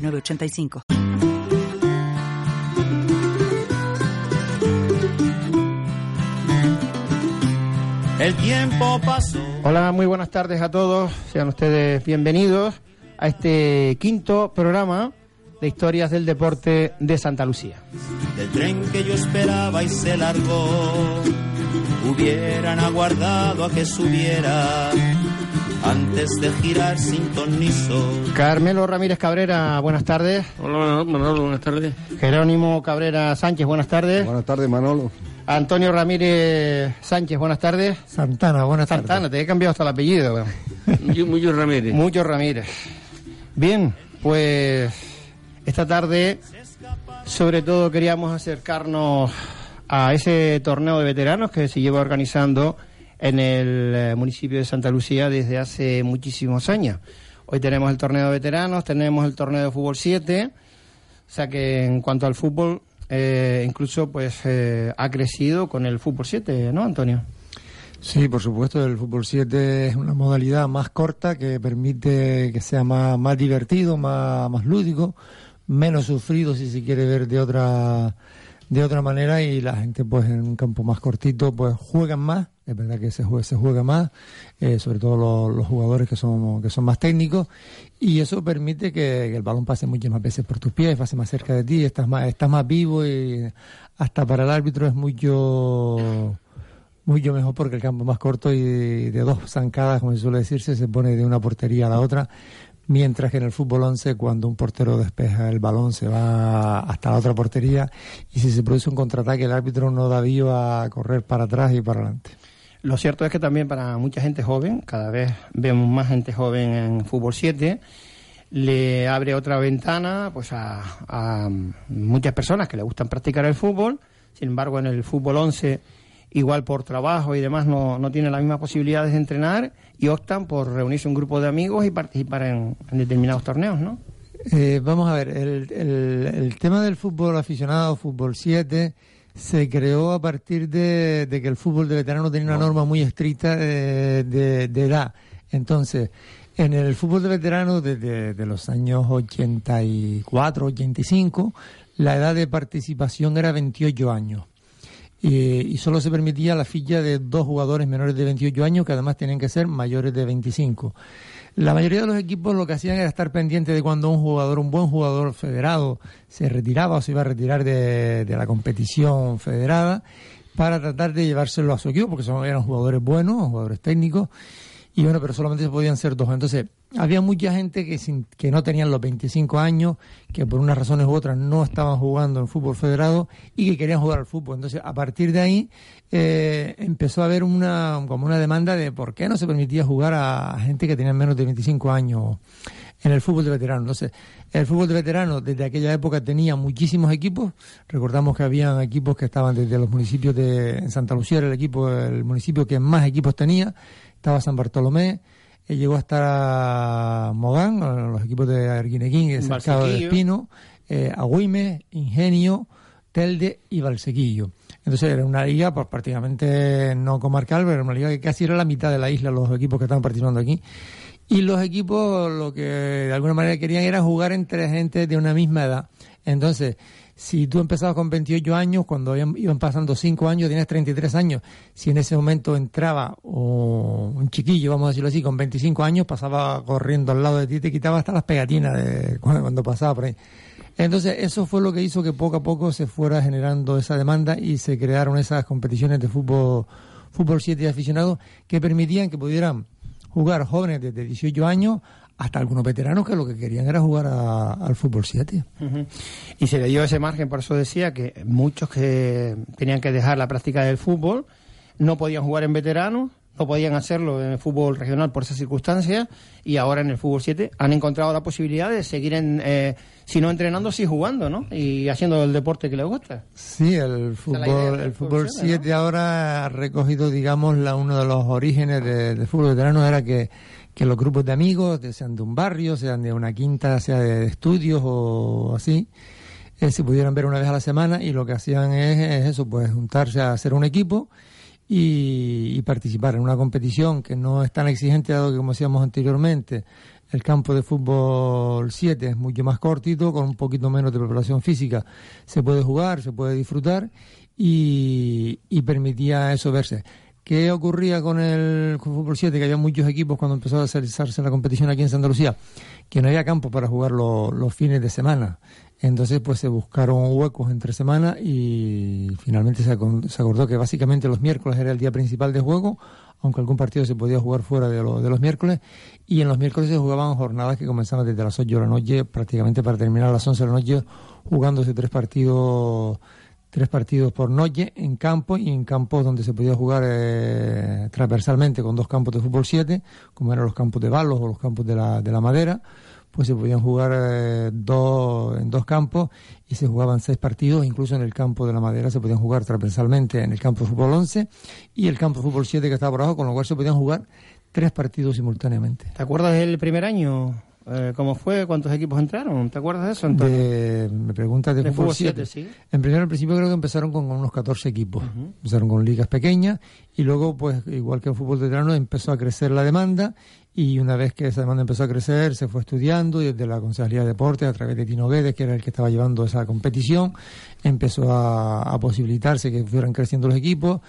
906985. El tiempo pasó. Hola, muy buenas tardes a todos. Sean ustedes bienvenidos a este quinto programa de historias del deporte de Santa Lucía. Del tren que yo esperaba y se largó, hubieran aguardado a que subiera antes de girar sin tornizo. Carmelo Ramírez Cabrera, buenas tardes. Hola Manolo, buenas tardes. Jerónimo Cabrera Sánchez, buenas tardes. Buenas tardes, Manolo. Antonio Ramírez Sánchez, buenas tardes. Santana, buenas tardes. Santana, te he cambiado hasta el apellido. Mucho Ramírez. Mucho Ramírez. Bien, pues esta tarde sobre todo queríamos acercarnos a ese torneo de veteranos que se lleva organizando en el eh, municipio de Santa Lucía desde hace muchísimos años. Hoy tenemos el torneo de veteranos, tenemos el torneo de fútbol 7, o sea que en cuanto al fútbol, eh, incluso pues eh, ha crecido con el fútbol 7, ¿no, Antonio? Sí, por supuesto, el fútbol 7 es una modalidad más corta que permite que sea más, más divertido, más, más lúdico, menos sufrido si se quiere ver de otra de otra manera y la gente pues en un campo más cortito pues juegan más. Es verdad que se juega, se juega más, eh, sobre todo los, jugadores que son, que son más técnicos, y eso permite que, el balón pase muchas más veces por tus pies, pase más cerca de ti, estás más, estás más vivo y hasta para el árbitro es mucho mucho mejor porque el campo es más corto y de dos zancadas, como se suele decirse, se pone de una portería a la otra, mientras que en el fútbol 11 cuando un portero despeja el balón se va hasta la otra portería y si se produce un contraataque el árbitro no da vío a correr para atrás y para adelante. Lo cierto es que también para mucha gente joven, cada vez vemos más gente joven en Fútbol 7, le abre otra ventana pues a, muchas personas que le gustan practicar el fútbol, sin embargo en el fútbol 11 igual por trabajo y demás no, no tienen las mismas posibilidades de entrenar y optan por reunirse un grupo de amigos y participar en, determinados torneos, ¿no? Eh, vamos a ver, el, el, el tema del fútbol aficionado, fútbol 7 se creó a partir de, que el fútbol de veterano tenía una norma muy estricta de, de, edad. Entonces, en el fútbol de veterano desde los años 84, 85, la edad de participación era 28 años. Y solo se permitía la filla de dos jugadores menores de 28 años, que además tenían que ser mayores de 25. La mayoría de los equipos lo que hacían era estar pendiente de cuando un jugador, un buen jugador federado, se retiraba o se iba a retirar de, la competición federada para tratar de llevárselo a su equipo, porque son, eran jugadores buenos, jugadores técnicos, y bueno, pero solamente se podían ser dos. Entonces, había mucha gente que, sin, que no tenían los 25 años, que por unas razones u otras no estaban jugando en fútbol federado y que querían jugar al fútbol. Entonces, a partir de ahí, eh, empezó a haber una, como una demanda de por qué no se permitía jugar a gente que tenía menos de 25 años en el fútbol de veterano. Entonces, el fútbol de veterano desde aquella época tenía muchísimos equipos. Recordamos que habían equipos que estaban desde los municipios de Santa Lucía, era el equipo, el municipio que más equipos tenía. Estaba San Bartolomé, eh, llegó a estar Mogán, los equipos de Arguineguín y Cercado de Espino, eh, Agüime, Ingenio, Telde y Valsequillo. Entonces era una liga pues, prácticamente no comarcal, pero era una liga que casi era la mitad de la isla los equipos que estaban participando aquí. Y los equipos lo que de alguna manera querían era jugar entre gente de una misma edad. Entonces, si tú empezabas con 28 años, cuando iban pasando 5 años, tienes 33 años. Si en ese momento entraba un chiquillo, vamos a decirlo así, con 25 años, pasaba corriendo al lado de ti te quitaba hasta las pegatinas de cuando pasaba por ahí. Entonces, eso fue lo que hizo que poco a poco se fuera generando esa demanda y se crearon esas competiciones de fútbol, fútbol 7 aficionados que permitían que pudieran jugar jóvenes desde 18 años hasta algunos veteranos que lo que querían era jugar al fútbol 7. Y se le dio ese margen, por eso decía que muchos que tenían que dejar la práctica del fútbol no podían jugar en veteranos no podían hacerlo en el fútbol regional por esa circunstancia y ahora en el fútbol 7 han encontrado la posibilidad de seguir, en, eh, si no entrenando, sí jugando, ¿no? Y haciendo el deporte que les gusta. Sí, el fútbol, el fútbol 7 ahora ha recogido, digamos, la, uno de los orígenes del fútbol veterano era que, que los grupos de amigos, sean de un barrio, sean de una quinta, sea de estudios o así, eh, se pudieran ver una vez a la semana y lo que hacían es, es eso, pues juntarse a hacer un equipo y, participar en una competición que no es tan exigente, dado que, como decíamos anteriormente, el campo de fútbol 7 es mucho más cortito, con un poquito menos de preparación física. Se puede jugar, se puede disfrutar y, permitía eso verse. ¿Qué ocurría con el fútbol 7? Que había muchos equipos cuando empezó a realizarse la competición aquí en Santa Lucía, que no había campo para jugar los fines de semana. Entonces, pues se buscaron huecos entre semanas y finalmente se, acordó que básicamente los miércoles era el día principal de juego, aunque algún partido se podía jugar fuera de, de los miércoles. Y en los miércoles se jugaban jornadas que comenzaban desde las 8 de la noche, prácticamente para terminar a las 11 de la noche, jugándose tres partidos tres partidos por noche en campo y en campos donde se podía jugar eh, transversalmente con dos campos de fútbol 7, como eran los campos de balos o los campos de la, de la madera pues se podían jugar eh, dos, en dos campos y se jugaban seis partidos, incluso en el campo de la madera se podían jugar transversalmente en el campo de fútbol 11 y el campo de fútbol 7 que estaba por abajo, con lo cual se podían jugar tres partidos simultáneamente. ¿Te acuerdas del primer año? Eh, ¿Cómo fue? ¿Cuántos equipos entraron? ¿Te acuerdas de eso? De, me preguntas de, fútbol 7. ¿sí? En primer al principio creo que empezaron con, unos 14 equipos. Empezaron con ligas pequeñas y luego, pues igual que el fútbol de verano, empezó a crecer la demanda y una vez que esa demanda empezó a crecer, se fue estudiando y desde la Consejería de Deportes, a través de Tino Guedes, que era el que estaba llevando esa competición, empezó a, posibilitarse que fueran creciendo los equipos.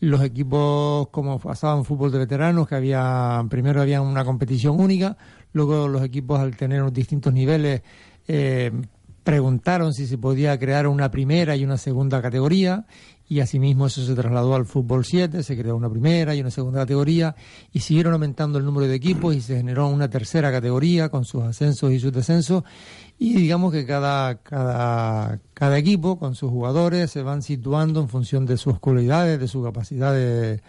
Los equipos, como pasaban fútbol de veteranos, que había, primero había una competición única, luego los equipos al tener distintos niveles, eh, preguntaron si se podía crear una primera y una segunda categoría y asimismo eso se trasladó al fútbol 7, se creó una primera y una segunda categoría y siguieron aumentando el número de equipos y se generó una tercera categoría con sus ascensos y sus descensos y digamos que cada, cada, cada equipo con sus jugadores se van situando en función de sus cualidades, de su capacidad de,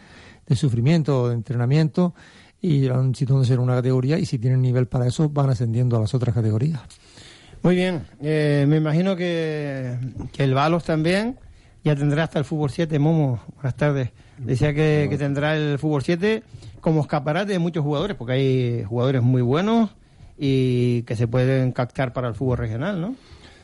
de sufrimiento o de entrenamiento y van situándose en una categoría y si tienen nivel para eso van ascendiendo a las otras categorías. Muy bien, eh, me imagino que, que el Balos también ya tendrá hasta el fútbol 7. Momo, buenas tardes. Decía que, que, tendrá el fútbol 7 como escaparate de muchos jugadores, porque hay jugadores muy buenos y que se pueden captar para el fútbol regional, ¿no?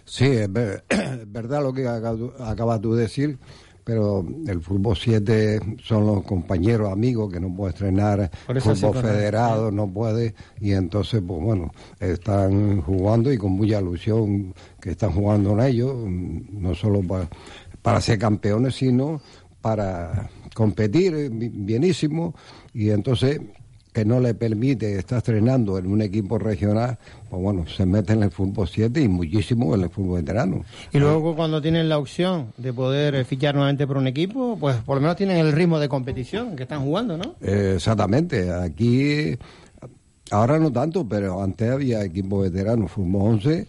Sí, es, verdad lo que acabas de decir, pero el fútbol 7 son los compañeros, amigos que no puede estrenar, fútbol federado no puede, y entonces, pues bueno, están jugando y con mucha ilusión que están jugando en ellos, no solo para para ser campeones, sino para competir bienísimo y entonces que no le permite estar estrenando en un equipo regional, pues bueno, se mete en el fútbol 7 y muchísimo en el fútbol veterano. Y luego cuando tienen la opción de poder eh, fichar nuevamente por un equipo, pues por lo menos tienen el ritmo de competición que están jugando, ¿no? exactamente, aquí ahora no tanto, pero antes había equipo veterano, fútbol 11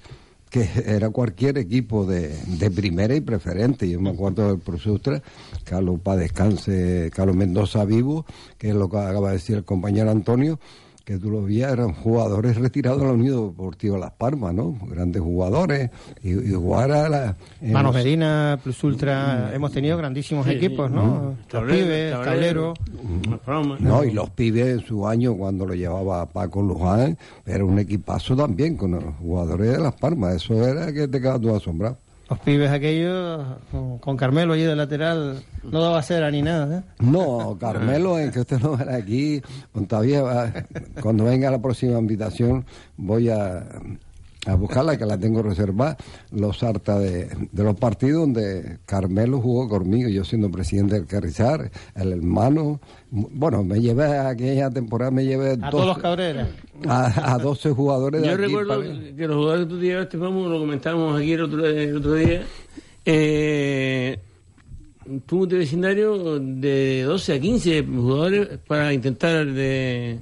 que era cualquier equipo de, de, primera y preferente. Yo me acuerdo del profesor Carlos para descanse, Carlos Mendoza vivo, que es lo que acaba de decir el compañero Antonio, que tú lo veías, eran jugadores retirados de la Unión Deportiva Las Palmas, ¿no? Grandes jugadores. Y, y jugar a la. Manos Medina, Plus Ultra, mm. hemos tenido grandísimos equipos, ¿no? Los pibes, tablero. No, y los pibes en su año, cuando lo llevaba Paco Luján, era un equipazo también con los jugadores de Las Palmas. Eso era que te quedas tú asombrado. Los pibes aquellos, con Carmelo allí de lateral, no daba cera ni nada. ¿eh? No, Carmelo, en que usted no era aquí, todavía cuando venga la próxima invitación voy a a buscarla, que la tengo reservada, los harta de, los partidos donde Carmelo jugó conmigo, yo siendo presidente del Carrizar, el hermano, bueno, me llevé aquella temporada, me llevé... A todos los cabreras. A, a 12 jugadores de Yo recuerdo que los jugadores que tú llevaste, vamos, lo comentamos aquí el otro, el otro día, eh, tuvo un vecindario de 12 a 15 jugadores para intentar de,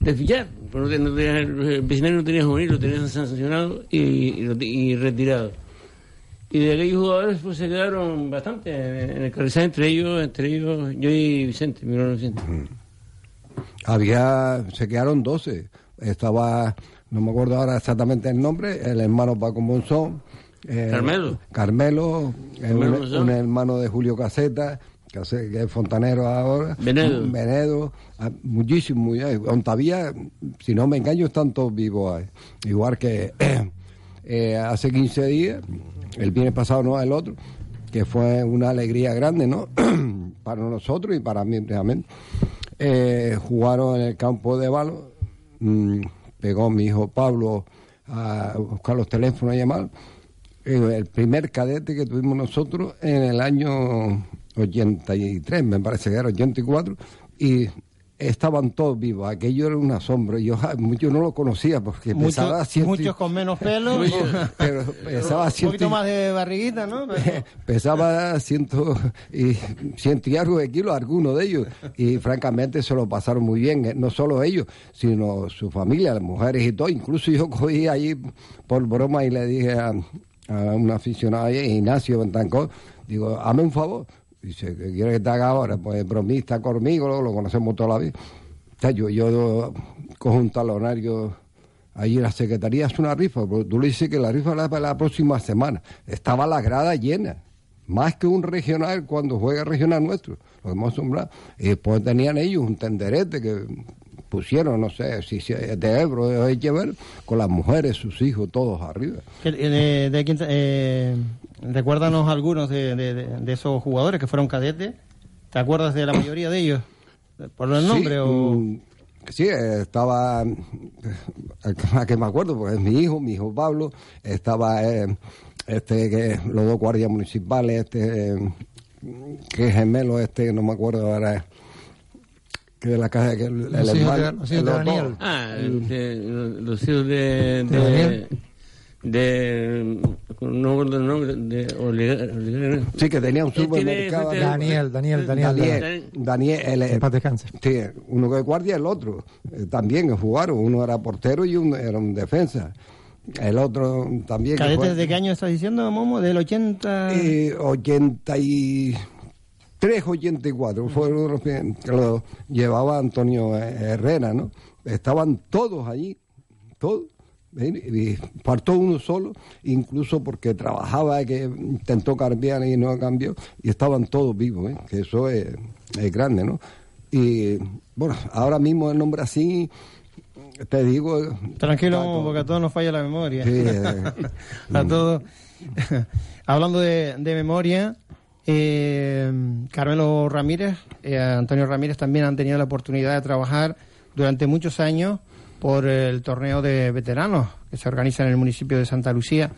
de fichar pero no tenía, el vecindario no tenía juvenil, lo tenía sancionado y, y, retirado. Y de aquellos jugadores pues se quedaron bastante en el carrizal, entre ellos, entre ellos yo y Vicente, mi hermano Vicente. había, se quedaron 12. Estaba, no me acuerdo ahora exactamente el nombre, el hermano Paco Monzón. Eh, Carmelo. Carmelo, un, hermano de Julio Caseta, que, es fontanero ahora. Venedo. Venedo, ah, muchísimo. Todavía, si no me engaño, están todos vivos ahí. Igual que eh, hace 15 días, el viernes pasado, no el otro, que fue una alegría grande, ¿no? para nosotros y para mí, realmente. Eh, jugaron en el campo de balo, mm, pegó mi hijo Pablo a buscar los teléfonos y llamar. Eh, el primer cadete que tuvimos nosotros en el año 83, me parece que era 84, y estaban todos vivos. Aquello era un asombro. Yo, yo no lo conocía porque pesaba Muchos con menos pelo. pero pesaba un poquito más de barriguita, ¿no? Pesaba ciento y, ciento y algo de kilos algunos de ellos. Y francamente se lo pasaron muy bien. Eh, no solo ellos, sino su familia, las mujeres y todo. Incluso yo cogí ahí por broma y le dije a, a un aficionado, Ignacio Bentancor, digo, hazme un favor Dice, ¿qué quiere que te haga ahora? Pues bromista conmigo, lo, conocemos toda la vida. yo, yo cojo un talonario ahí en la secretaría, es una rifa, tú le dices que la rifa la para la próxima semana. Estaba la grada llena, más que un regional cuando juega regional nuestro, lo hemos asombrado. Y después tenían ellos un tenderete que pusieron, no sé, si de Ebro, de ver con las mujeres, sus hijos, todos arriba. ¿De, de, eh, recuérdanos algunos de, de, esos jugadores que fueron cadetes. ¿Te acuerdas de la mayoría de ellos? ¿Por el nombre sí, o...? Mm, sí, estaba, a que me acuerdo, porque es mi hijo, mi hijo Pablo, estaba eh, este que los dos guardias municipales, este que es gemelo, este, no me acuerdo ahora, que de la casa que el, el hermano de, Daniel. ah los hijos de, de, Daniel de no recuerdo el nombre de sí que tenía un supermercado Daniel Daniel Daniel Daniel Daniel. El, paz descanse. Sí uno que guardia el otro. Eh, también jugaron. Uno era portero y uno era un defensa. El otro también ¿Cadetes de qué año estás diciendo Momo? del 80 eh, 80 y 384 fueron los que lo llevaba Antonio Herrera, ¿no? Estaban todos allí, todos. Y faltó uno solo, incluso porque trabajaba, que intentó cambiar y no cambió, y estaban todos vivos, ¿eh? que eso es, grande, ¿no? Y bueno, ahora mismo el nombre así, te digo. Tranquilo, porque a todos nos falla la memoria. Sí, a todos. Hablando de, de memoria, eh, Carmelo Ramírez, eh, Antonio Ramírez también han tenido la oportunidad de trabajar durante muchos años por el torneo de veteranos que se organiza en el municipio de Santa Lucía.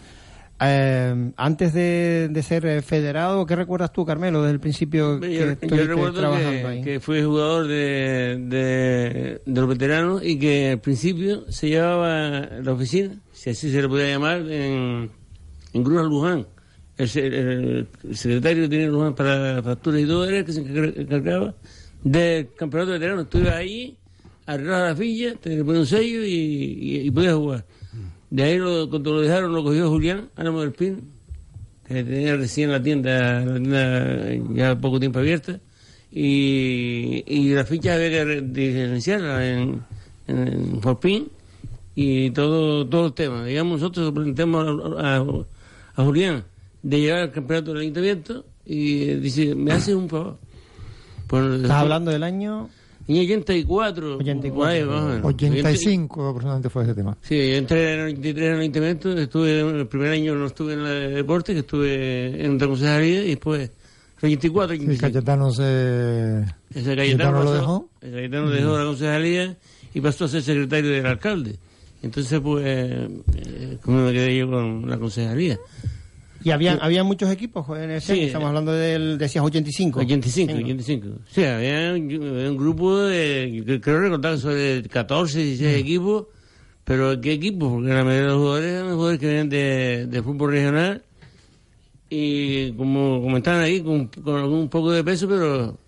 Eh, antes de, ser federado, ¿qué recuerdas tú, Carmelo, desde el principio que yo, recuerdo trabajando que, que fui jugador de, los veteranos y que al principio se llevaba la oficina, si así se le podía llamar, en, en Cruz Luján el, secretario tenía para facturas y todo era el que se encargaba del campeonato veterano. Estuve ahí, arreglaba la ficha, tenía un sello y, podía jugar. De ahí, cuando lo dejaron, lo cogió Julián, Álamo del Pin, que tenía recién la tienda, la tienda ya poco tiempo abierta, y, y la ficha había que diferenciarla en, en, Forpin y todo, todo el tema. Digamos, nosotros presentamos a, a Julián de llegar al campeonato del ayuntamiento y dice, me hace un favor. ¿Estás hablando del año? En 84. 84. 85 aproximadamente fue ese tema. Sí, yo entré en el 83 en el ayuntamiento, estuve, el primer año no estuve en el deporte, que estuve en otra concejalía y después... 24, Sí, Cayetano se... Ese Cayetano, lo dejó. El Cayetano dejó la concejalía y pasó a ser secretario del alcalde. Entonces, pues, eh, como me quedé yo con la concejalía. ¿Y había, había muchos equipos en ese sí, Estamos hablando del, decías, 85. 85, 85. Sí, había un, grupo de, creo recordar, sobre 14, 16 equipos, pero ¿qué equipos? Porque la mayoría de los jugadores eran jugadores que venían de, de fútbol regional y como comentaban ahí, con, con algún poco de peso, pero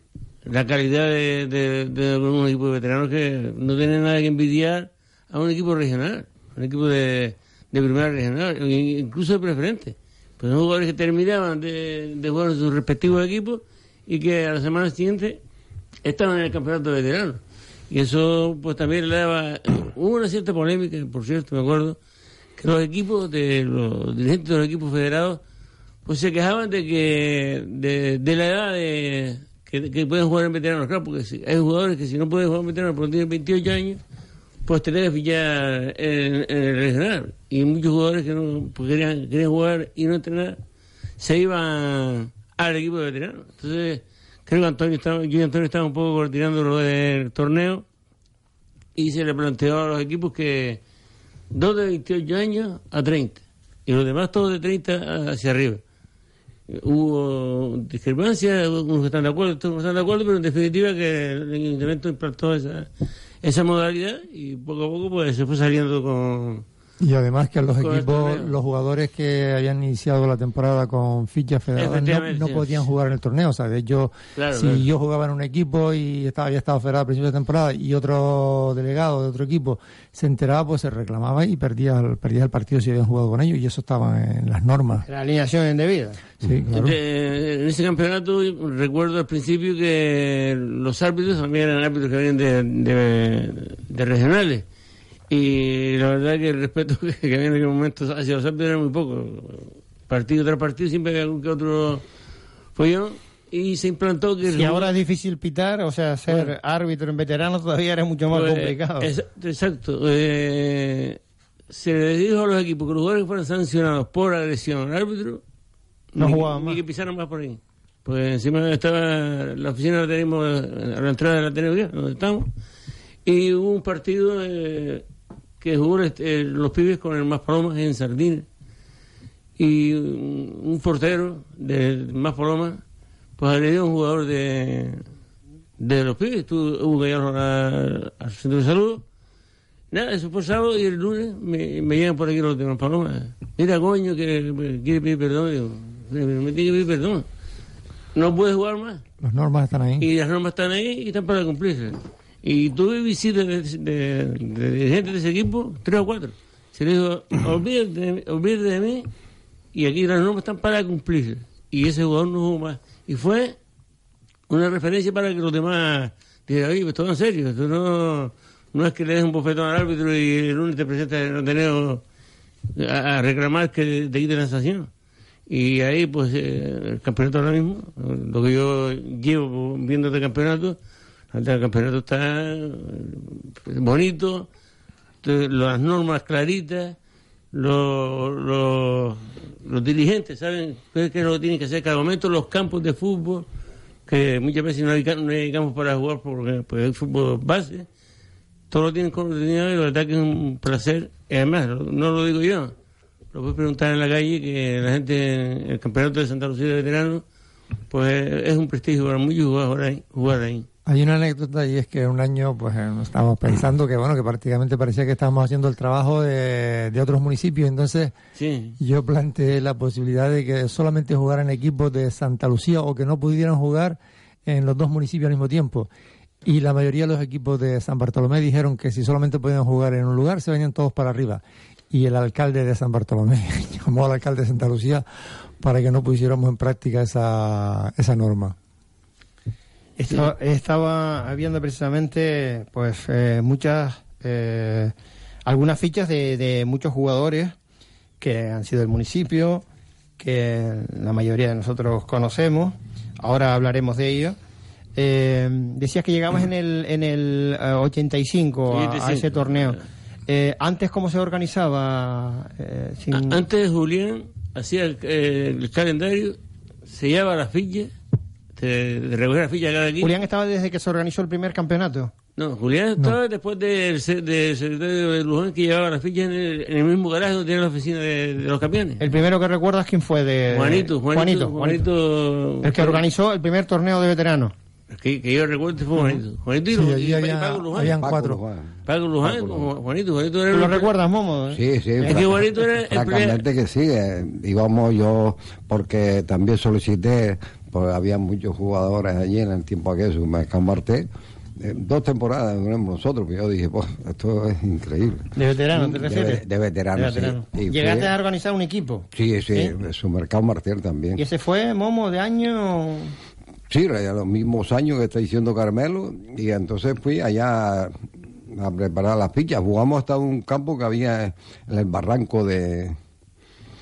la calidad de, de, de algunos equipos de veteranos que no tienen nada que envidiar a un equipo regional, un equipo de, de primera regional, incluso de preferente. Pues son jugadores que terminaban de, jugar en sus respectivos equipos y que a la semana siguiente estaban en el campeonato de veteranos. Y eso pues también le daba... Hubo una cierta polémica, por cierto, me acuerdo, que los equipos, de los dirigentes de los equipos federados, pues se quejaban de que de, la edad de que, pueden jugar en veteranos, claro, porque hay jugadores que si no pueden jugar en veteranos porque tienen 28 años, pues tenés que fichar en, el regional. Y muchos jugadores que no querían, querían jugar y no entrenar, se iban al equipo de veteranos. Entonces, creo que Antonio estaba, yo y Antonio estaban un poco coordinando lo del torneo y se le planteó a los equipos que dos de 28 años a 30 y los demás todos de 30 hacia arriba. Hubo discrepancias, unos están de acuerdo, otros no están de acuerdo, pero en definitiva que el Ayuntamiento implantó esa, esa modalidad y poco a poco pues se fue saliendo con y además que los equipos, los jugadores que habían iniciado la temporada con fichas federadas no, podían jugar en el torneo. O sea, de hecho, si yo jugaba en un equipo y estaba, había estado federado a principios de temporada y otro delegado de otro equipo se enteraba, pues se reclamaba y perdía, perdía el partido si habían jugado con ellos y eso estaba en las normas. La alineación indebida. Sí, claro. en ese campeonato recuerdo al principio que los árbitros también eran árbitros que venían de regionales y la verdad que el respeto que, había en aquel momento hacia los árbitros era muy poco. Partido tras partido siempre había algún que otro follón y se implantó que... Si ahora es difícil pitar, o sea, ser árbitro en veterano todavía era mucho más pues, complicado. exacto. Eh, se le dijo a los equipos que los jugadores fueran sancionados por agresión al árbitro no jugaban más. Y que pisaran más por ahí. Pues encima estaba la oficina la tenemos a la entrada de la donde estamos. Y hubo un partido... Eh, que jugó este, los pibes con el Más Palomas en Sardina. Y un, portero de Más Palomas, pues le dio un jugador de, de los pibes, hubo que llevarlo al centro de salud. Nada, eso fue sábado y el lunes me, me llegan por aquí los de Más Palomas. Mira, coño, que quiere pedir perdón. Digo, me tiene que pedir perdón. No puede jugar más. Las normas están ahí. Y las normas están ahí y están para cumplirse. Y tuve visitas de, de, de, gente de ese equipo, tres o cuatro. Se le dijo, olvídate, olvídate de mí, y aquí las normas están para cumplirse. Y ese jugador no jugó más. Y fue una referencia para que los demás dijeran, oye, pues todo en serio, esto no, no es que le des un bofetón al árbitro y el lunes te presentas en el Ateneo a, reclamar que te quiten la sanción. Y ahí, pues, eh, el campeonato ahora mismo, lo que yo llevo viendo este campeonato, el campeonato está eh, bonito, las normas claritas, los, los, dirigentes saben qué es lo que tienen que hacer cada momento, los campos de fútbol, que muchas veces no hay, no campos para jugar porque pues, el fútbol base, todo lo tienen coordinado y la verdad que es un placer. Y además, no lo digo yo, lo puedes preguntar en la calle, que la gente, el campeonato de Santa Lucía de veteranos, pues es un prestigio para muchos jugadores jugar ahí. Hay una anécdota y es que un año pues eh, estábamos pensando que bueno que prácticamente parecía que estábamos haciendo el trabajo de, otros municipios. Entonces yo planteé la posibilidad de que solamente jugaran equipos de Santa Lucía o que no pudieran jugar en los dos municipios al mismo tiempo. Y la mayoría de los equipos de San Bartolomé dijeron que si solamente podían jugar en un lugar se venían todos para arriba. Y el alcalde de San Bartolomé llamó al alcalde de Santa Lucía para que no pusiéramos en práctica esa, esa norma. Estaba, habiendo precisamente pues eh, muchas eh, algunas fichas de, de, muchos jugadores que han sido del municipio que la mayoría de nosotros conocemos. Ahora hablaremos de ello eh, decías que llegamos en el en el 85 a, ese torneo. Antes cómo se organizaba antes Julián hacía el, el calendario se llevaba las fichas de, de recoger la ficha cada Julián estaba desde que se organizó el primer campeonato. No, Julián estaba después del de, secretario de Luján que llevaba las fichas en el, mismo garaje donde tenía la oficina de, los campeones. El primero que recuerdas quién fue de Juanito, Juanito, Juanito, el que organizó el primer torneo de veteranos. Que, que yo recuerdo fue Juanito. Juanito y, sí, Paco Luján. Habían cuatro. Paco Luján, Juanito, Juanito era ¿Tú lo recuerdas, Momo? Sí, sí. Es que Juanito era el Francamente que sí. Eh, íbamos yo, porque también solicité porque había muchos jugadores allí en el tiempo aquel, me Martel. Eh, dos temporadas duramos nosotros, pero yo dije, pues, esto es increíble. ¿De veterano te refieres? De, de veterano, sí. ¿Llegaste a organizar un equipo? Sí, sí, su mercado Martel también. ¿Y ese fue, Momo, de año...? Sí, los mismos años que está diciendo Carmelo, y entonces fui allá a preparar las fichas. Jugamos hasta un campo que había en el barranco de,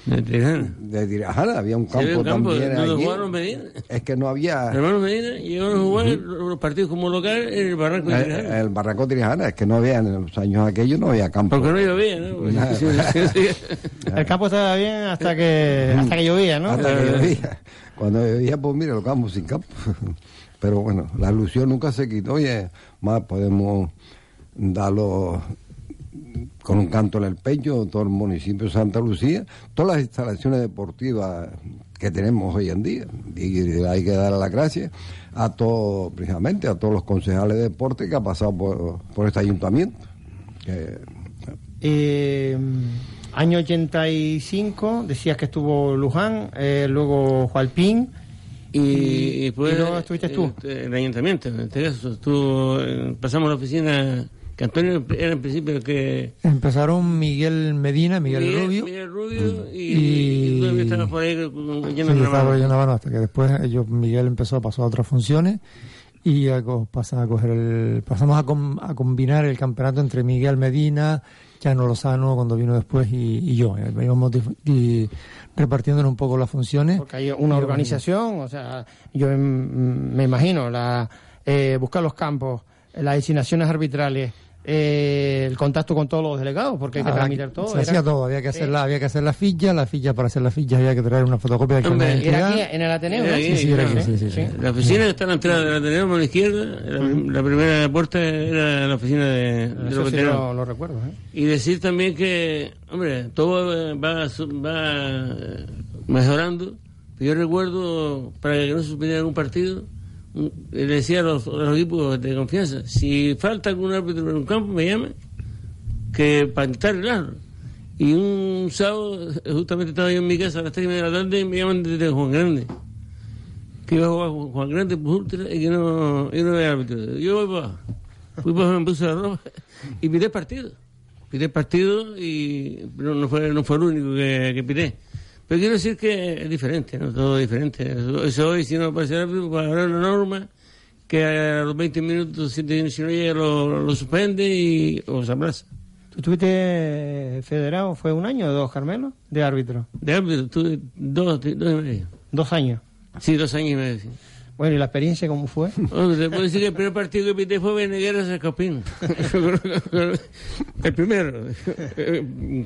de Tirajana. De había un campo, también allí. Medina. Es que no había... Hermano Medina llegaron a jugar los partidos como local en el Barranco de Tirajana. El, el Barranco de Tirajana, es que no había, en los años aquellos no había campo. Porque no llovía, ¿no? el campo estaba bien hasta que, hasta que llovía, ¿no? Hasta que llovía. Cuando llovía, pues mira, los campos sin campo. Pero bueno, la ilusión nunca se quitó y más podemos darlo con un canto en el pecho, todo el municipio de Santa Lucía, todas las instalaciones deportivas que tenemos hoy en día. Y hay que dar las gracias a todos, precisamente a todos los concejales de deporte que han pasado por, este ayuntamiento. Eh, año 85, decías que estuvo Luján, eh, luego Jualpín. Y, y, después, estuviste tú? Eh, el ayuntamiento, en este caso. Estuvo, pasamos la oficina que Antonio era en principio el que... Empezaron Miguel Medina, Miguel, Rubio. Miguel Rubio y, y, y estaba por ahí lleno sí, mano hasta que después ellos, Miguel empezó a pasar a otras funciones y a, pasa a coger el, pasamos a, com, a combinar el campeonato entre Miguel Medina, Chano Lozano cuando vino después y, y yo. Eh, íbamos repartiéndonos un poco las funciones. Porque hay una organización, o sea, yo me imagino, la eh, buscar los campos, las designaciones arbitrales, eh, el contacto con todos los delegados, porque hay que tramitar todo. Se hacía todo, había que hacer la, había que hacer la ficha, la ficha para hacer la ficha había que traer una fotocopia de Hombre, ¿Era aquí en el Ateneo? sí, sí, era aquí, sí, sí, La oficina está en la entrada del Ateneo, a la izquierda, la, primera puerta era la oficina de, de los veteranos. Lo, recuerdo. ¿eh? Y decir también que, hombre, todo va, va mejorando. Yo recuerdo, para que no se suspendiera un partido, le decía a los, equipos de confianza, si falta algún árbitro en un campo, me llame, que para intentar arreglarlo. Y un sábado, justamente estaba yo en mi casa a las 3 y media de la tarde y me llaman desde Juan Grande. Que iba a jugar Juan Grande por ultra y que no, yo no había árbitro. Yo voy para Fui para me puse la ropa y pité el partido. Pité el partido y no, no, fue, no fue el único que, que pité. Pero quiero decir que es diferente, ¿no? Todo diferente. Eso hoy, si no aparece rápido, para haber una norma que a los 20 minutos, si, no llega, lo, lo, suspende y o se abraza. ¿Tú estuviste federado, fue un año o dos, Carmelo, de árbitro? De árbitro, tuve dos, dos y medio. ¿Dos años? Sí, dos años y medio, sí. Bueno, ¿y la experiencia cómo fue? Bueno, te puedo decir que el primer partido que pité fue Benegueras a Capín. el primero.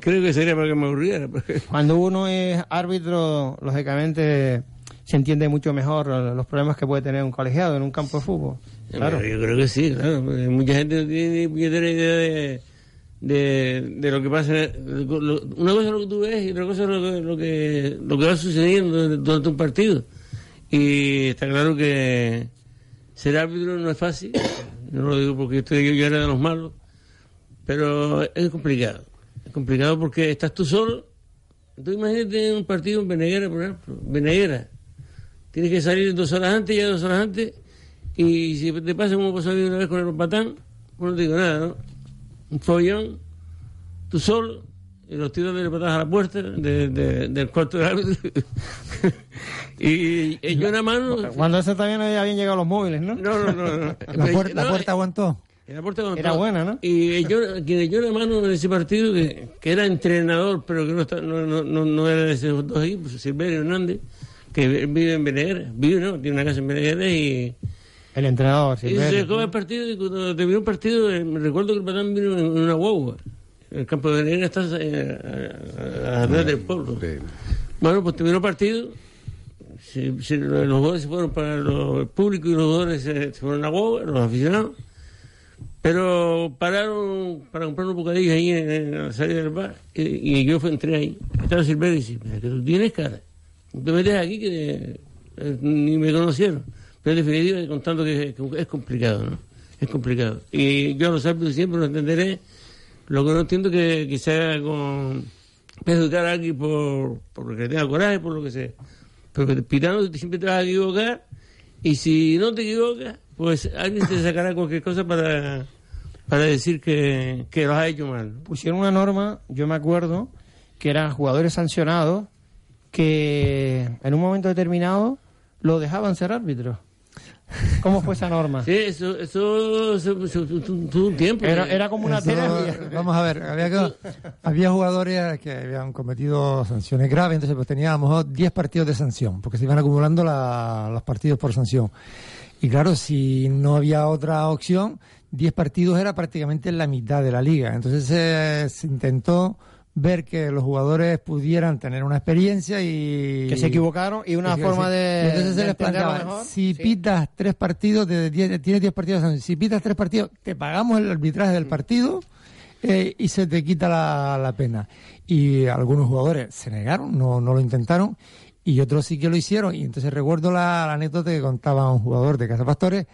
Creo que sería para que me aburriera. Cuando uno es árbitro, lógicamente se entiende mucho mejor los problemas que puede tener un colegiado en un campo de fútbol. Claro. Yo creo que sí, claro. Mucha gente no tiene ni idea de, de, de, lo que pasa. Una cosa es lo que tú ves y otra cosa es lo que, lo que, lo que va sucediendo durante un partido. Y está claro que ser árbitro no es fácil, no lo digo porque estoy, yo era de los malos, pero es complicado. Es complicado porque estás tú solo. Entonces imagínate un partido en Beneguera, por ejemplo. Beneguera. Tienes que salir dos horas antes, ya dos horas antes, y si te pasa como pasó a mí una vez con el patán, pues no te digo nada, ¿no? Un follón, tú solo, y los tiros de patadas a la puerta de, de, del cuarto de árbitro. y, y yo una mano. Cuando eso también habían llegado los móviles, ¿no? No, no, no. no. la, puerta, la puerta aguantó. La puerta aguantó. Era buena, ¿no? Y yo, quien yo una mano en ese partido, que, que era entrenador, pero que no, está, no, no, no, era de esos dos equipos, Silverio Hernández, que vive en Beneguera. Vive, ¿no? Tiene una casa en Beneguera y. El entrenador, Silverio. Y se acabó el partido, y cuando terminó el partido, eh, me recuerdo que el patán vino en una guagua. El campo de Beneguera está eh, atrás del pueblo. Sí. Bueno, pues terminó el partido. Si, si los jugadores se fueron para el público y los jugadores se, se fueron a Guagua, los aficionados. Pero pararon para comprar unos bocadillos ahí en, en, la salida del bar. Y, y yo fui, entré ahí. Estaba Silverio y dice: que tú tienes cara. Te metes aquí que eh, ni me conocieron. Pero en definitiva, contando que, que, es complicado, ¿no? Es complicado. Y yo a los árbitros siempre lo entenderé lo que no entiendo que, que haga con perjudicar a alguien por, porque tenga coraje, por lo que sea. Pero pitando siempre te vas a equivocar y si no te equivocas, pues alguien te sacará cualquier cosa para, para decir que, que lo has hecho mal. Pusieron una norma, yo me acuerdo, que eran jugadores sancionados que en un momento determinado lo dejaban ser árbitros. ¿Cómo fue esa norma? Sí, eso, eso, tuvo un tiempo. Era, era como una terapia. Vamos a ver, había, había jugadores que habían cometido sanciones graves, entonces pues teníamos 10 partidos de sanción, porque se iban acumulando los partidos por sanción. Y claro, si no había otra opción, 10 partidos era prácticamente la mitad de la liga. Entonces se intentó ver que los jugadores pudieran tener una experiencia y que se equivocaron y una forma de entonces se les planteaba si pitas tres partidos de tienes diez partidos si pitas tres partidos te pagamos el arbitraje del partido eh, y se te quita la, la, pena. Y algunos jugadores se negaron no no lo intentaron y otros sí que lo hicieron. Y entonces recuerdo la, la anécdota que contaba un jugador de Casa Pastores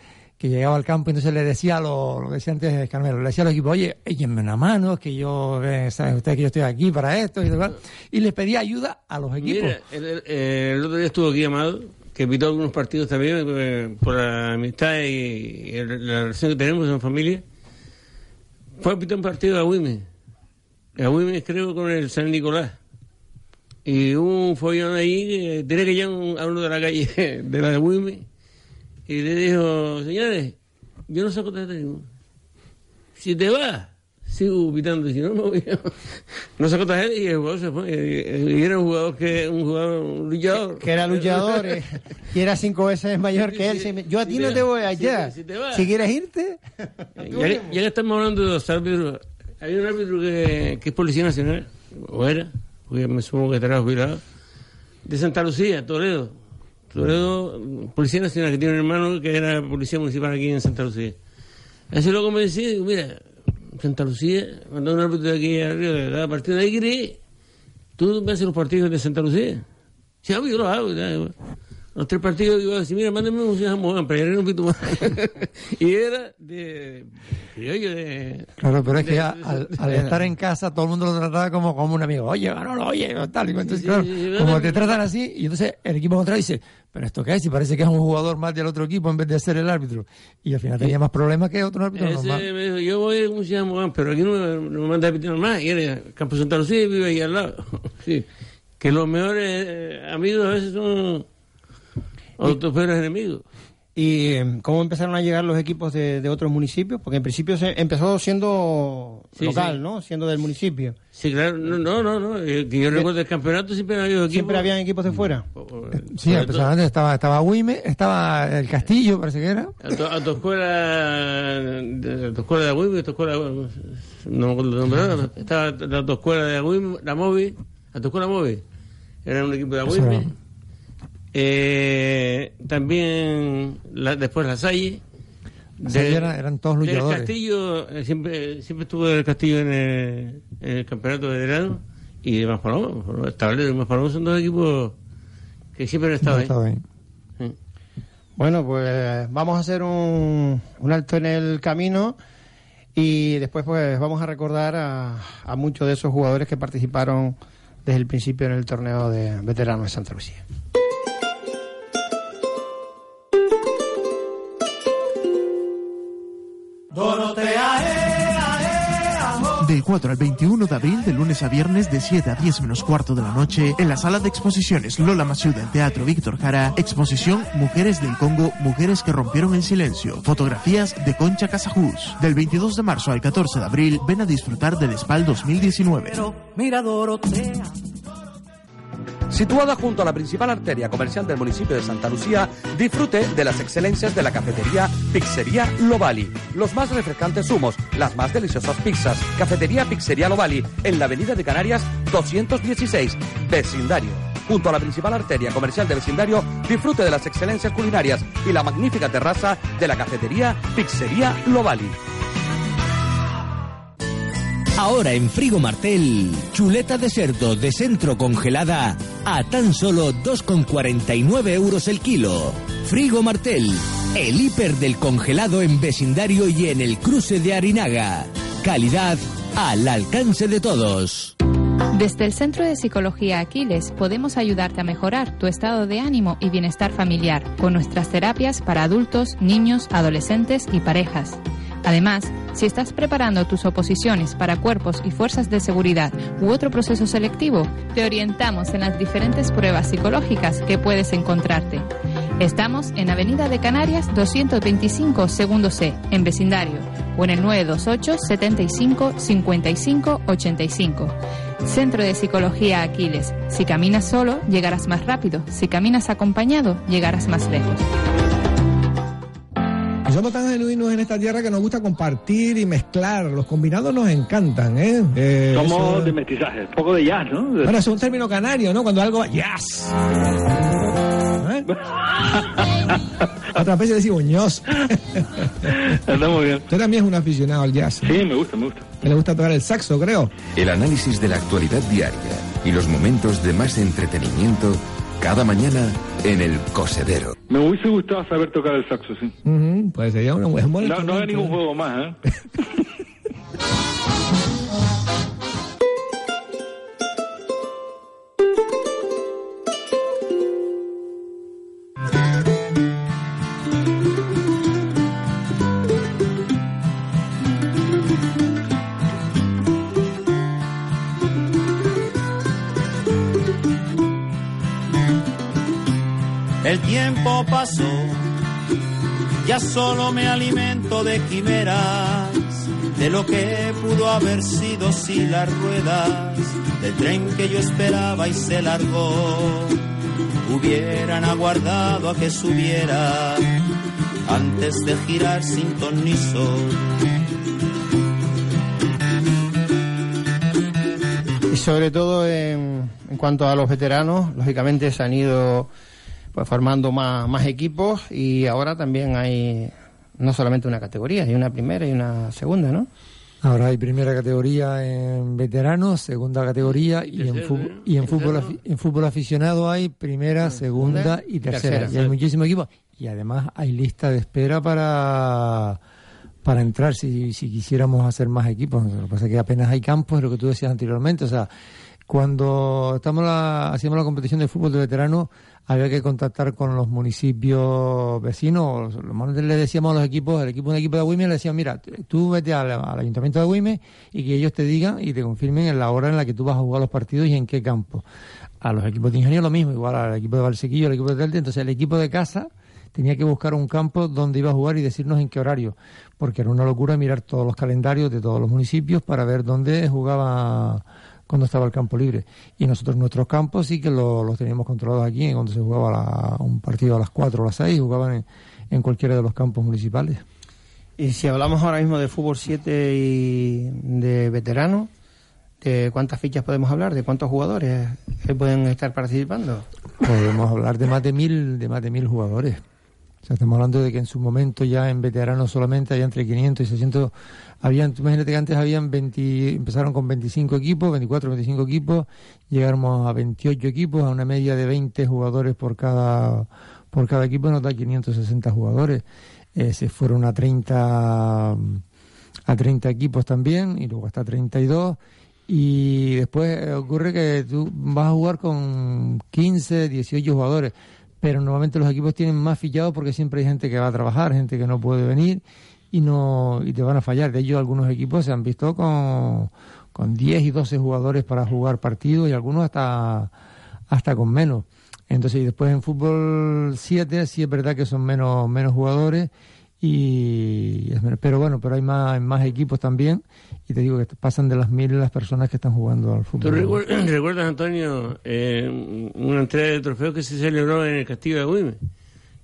que llegaba al campo y entonces le decía lo, lo que decía antes Carmelo, le decía al equipo, oye, échenme una mano, que yo, eh, saben ustedes que yo estoy aquí para esto y demás, y les pedía ayuda a los equipos. Mira, el, otro día estuvo aquí Amado, que pitó algunos partidos también eh, por la amistad y, la relación que tenemos en familia. Fue a pitar un partido a Wimes, a Wimes creo con el San Nicolás. Y un follón ahí, eh, tenía que llevar a uno de la calle de la de Wimes y le dijo, señores, yo no saco tarjeta ninguna. Si te vas, sigo pitando, si no me voy. no saco tarjeta y el jugador se fue. Y era un jugador que, un jugador, un luchador. Que era luchador eh, y era cinco veces mayor que él. yo a ti no te voy allá. Si, si quieres irte. ya, ya, que estamos hablando de los árbitros, hay un árbitro que, que es Policía Nacional, o era, porque me supongo que estará jubilado, de Santa Lucía, Toledo Toledo, Policía Nacional, que tiene un hermano que era policía municipal aquí en Santa Lucía. Ese lo convencí, digo, mira, Santa Lucía, mandó un árbitro de aquí arriba, de la partida de Aguirre, tú me haces los partidos de Santa Lucía. Sí, yo lo hago. Los tres partidos iba a decir, mira, mándame un Juan para ir un poquito más. y era de, de... Claro, pero es que al, estar en casa todo el mundo lo trataba como, como un amigo. Oye, no, no, oye, tal. Y entonces, claro, como te tratan así, y entonces el equipo contrario dice, pero esto qué es, y parece que es un jugador más del otro equipo en vez de ser el árbitro. Y al final tenía más problemas que otro árbitro normal. Me dijo, yo voy un Juan, pero aquí no no me manda a repetir más. Y era Campo Santa Lucía y vive ahí al lado. sí. Que los mejores eh, amigos a veces son o tus peores enemigos. ¿Y em, cómo empezaron a llegar los equipos de, otros municipios? Porque en principio se empezó siendo local, ¿no? Siendo del municipio. Sí, claro. No, no, no. Eh, que yo recuerdo el campeonato siempre había equipos. Siempre habían equipos de fuera. Sí, empezaba estaba, estaba Wime, estaba el Castillo, parece que era. A tu, escuela, a tu escuela de Wime, a tu escuela, no me acuerdo el nombre, estaba la tu escuela de Wime, la Movi, a tu escuela Movi. Era un equipo de Wime. Eh, también la, después la Salle. eran todos luchadores. El Castillo, eh, siempre, siempre estuvo el Castillo en el, en el campeonato de verano y de Maspalomo. Tablero y Maspalomo son dos equipos que siempre han estado ahí. Bueno, pues vamos a hacer un, un, alto en el camino y después pues vamos a recordar a, a muchos de esos jugadores que participaron desde el principio en el torneo de veteranos de Santa Lucía. Del 4 al 21 de abril, de lunes a viernes, de 7 a 10 menos cuarto de la noche, en la sala de exposiciones Lola Masiuda del Teatro Víctor Jara, exposición Mujeres del Congo, Mujeres que rompieron el silencio. Fotografías de Concha Casajus. Del 22 de marzo al 14 de abril, ven a disfrutar del SPAL 2019. Mira Dorotea. Situada junto a la principal arteria comercial del municipio de Santa Lucía, disfrute de las excelencias de la cafetería Pizzería Lovali. Los más refrescantes zumos, las más deliciosas pizzas. Cafetería Pizzería Lovali, en la avenida de Canarias 216, vecindario. Junto a la principal arteria comercial del vecindario, disfrute de las excelencias culinarias y la magnífica terraza de la cafetería Pizzería Lovali. Ahora en Frigo Martel, chuleta de cerdo de centro congelada a tan solo 2,49 euros el kilo. Frigo Martel, el hiper del congelado en vecindario y en el cruce de Arinaga. Calidad al alcance de todos. Desde el Centro de Psicología Aquiles podemos ayudarte a mejorar tu estado de ánimo y bienestar familiar con nuestras terapias para adultos, niños, adolescentes y parejas. Además, si estás preparando tus oposiciones para cuerpos y fuerzas de seguridad u otro proceso selectivo, te orientamos en las diferentes pruebas psicológicas que puedes encontrarte. Estamos en Avenida de Canarias 225 Segundo C, en vecindario, o en el 928 75 55 85. Centro de Psicología Aquiles. Si caminas solo, llegarás más rápido. Si caminas acompañado, llegarás más lejos. Somos tan genuinos en esta tierra que nos gusta compartir y mezclar. Los combinados nos encantan, ¿eh? eh somos de mestizaje, poco de jazz, ¿no? Bueno, es un término canario, ¿no? Cuando algo jazz. ¿Eh? Otras veces decimos ños. Está muy bien. Usted también es un aficionado al jazz. Sí, me gusta, me gusta. Le gusta tocar el saxo, creo. El análisis de la actualidad diaria y los momentos de más entretenimiento cada mañana en el cosedero. Me hubiese gustado saber tocar el saxo, sí. pues sería una buena. No, no hay ningún juego más, ¿eh? El tiempo pasó, ya solo me alimento de quimeras, de lo que pudo haber sido si las ruedas del tren que yo esperaba y se largó hubieran aguardado a que subiera antes de girar sin tonizo. Y sobre todo en cuanto a los veteranos, lógicamente se han ido pues formando más, más equipos y ahora también hay no solamente una categoría, hay una primera y una segunda, ¿no? Ahora hay primera categoría en veteranos, segunda categoría y en fútbol, y en fútbol, en fútbol aficionado hay primera, segunda y tercera. Y hay muchísimos equipos. Y además hay lista de espera para para entrar si, si quisiéramos hacer más equipos. Lo que pasa es que apenas hay campos, lo que tú decías anteriormente. O sea, cuando estamos la, hacíamos la competición de fútbol de veteranos, había que contactar con los municipios vecinos. Le decíamos a los equipos, el equipo, un equipo de Agüime, le decíamos, mira, tú vete al, ayuntamiento de Agüime y que ellos te digan y te confirmen en la hora en la que tú vas a jugar los partidos y en qué campo. A los equipos de ingenio lo mismo, igual al equipo de Valsequillo, al equipo de Telte. Entonces el equipo de casa tenía que buscar un campo donde iba a jugar y decirnos en qué horario, porque era una locura mirar todos los calendarios de todos los municipios para ver dónde jugaba cuando estaba el campo libre. Y nosotros nuestros campos sí que los teníamos controlados aquí, cuando se jugaba un partido a las 4 o a las 6, jugaban en, cualquiera de los campos municipales. Y si hablamos ahora mismo de fútbol 7 y de veteranos, ¿de cuántas fichas podemos hablar? ¿De cuántos jugadores pueden estar participando? Podemos hablar de más de mil, de más de mil jugadores. O sea, estamos hablando de que en su momento ya en veteranos solamente hay entre 500 y 600 habían, imagínate que antes habían 20, empezaron con 25 equipos, 24, 25 equipos, llegamos a 28 equipos, a una media de 20 jugadores por cada, por cada equipo, nos da 560 jugadores. Eh, se fueron a 30, a 30 equipos también, y luego hasta 32. Y después ocurre que tú vas a jugar con 15, 18 jugadores, pero normalmente los equipos tienen más fichados porque siempre hay gente que va a trabajar, gente que no puede venir y no y te van a fallar. De ellos algunos equipos se han visto con, con 10 y 12 jugadores para jugar partidos y algunos hasta, hasta con menos. Entonces, y después en fútbol 7 sí es verdad que son menos, menos jugadores y pero bueno, pero hay más, más equipos también y te digo que pasan de las mil las personas que están jugando al fútbol. ¿Tú recuerdas, Antonio, eh, una entrega de trofeos que se celebró en el Castillo de Agüime?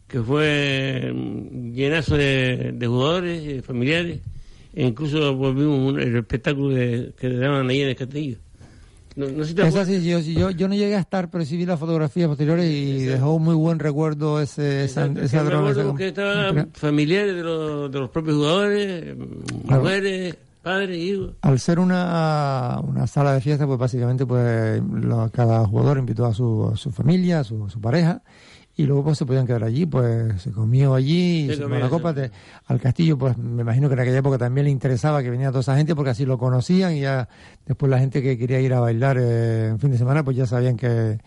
que fue mm, llenazo de, jugadores, de familiares, e incluso volvimos el espectáculo que le daban ahí en el castillo. No, no sé si yo, yo, yo, no llegué a estar, pero sí vi las fotografías posteriores y dejó un muy buen recuerdo ese, esa, esa drama. que estaban familiares de los, de los propios jugadores, mujeres, padres, hijos. Al ser una, una sala de fiesta, pues básicamente pues cada jugador invitó a su, a su familia, a su, su pareja y luego pues se podían quedar allí, pues se comió allí, se tomó la copa, al castillo, pues me imagino que en aquella época también le interesaba que venía toda esa gente porque así lo conocían y ya después la gente que quería ir a bailar eh, en fin de semana pues ya sabían que,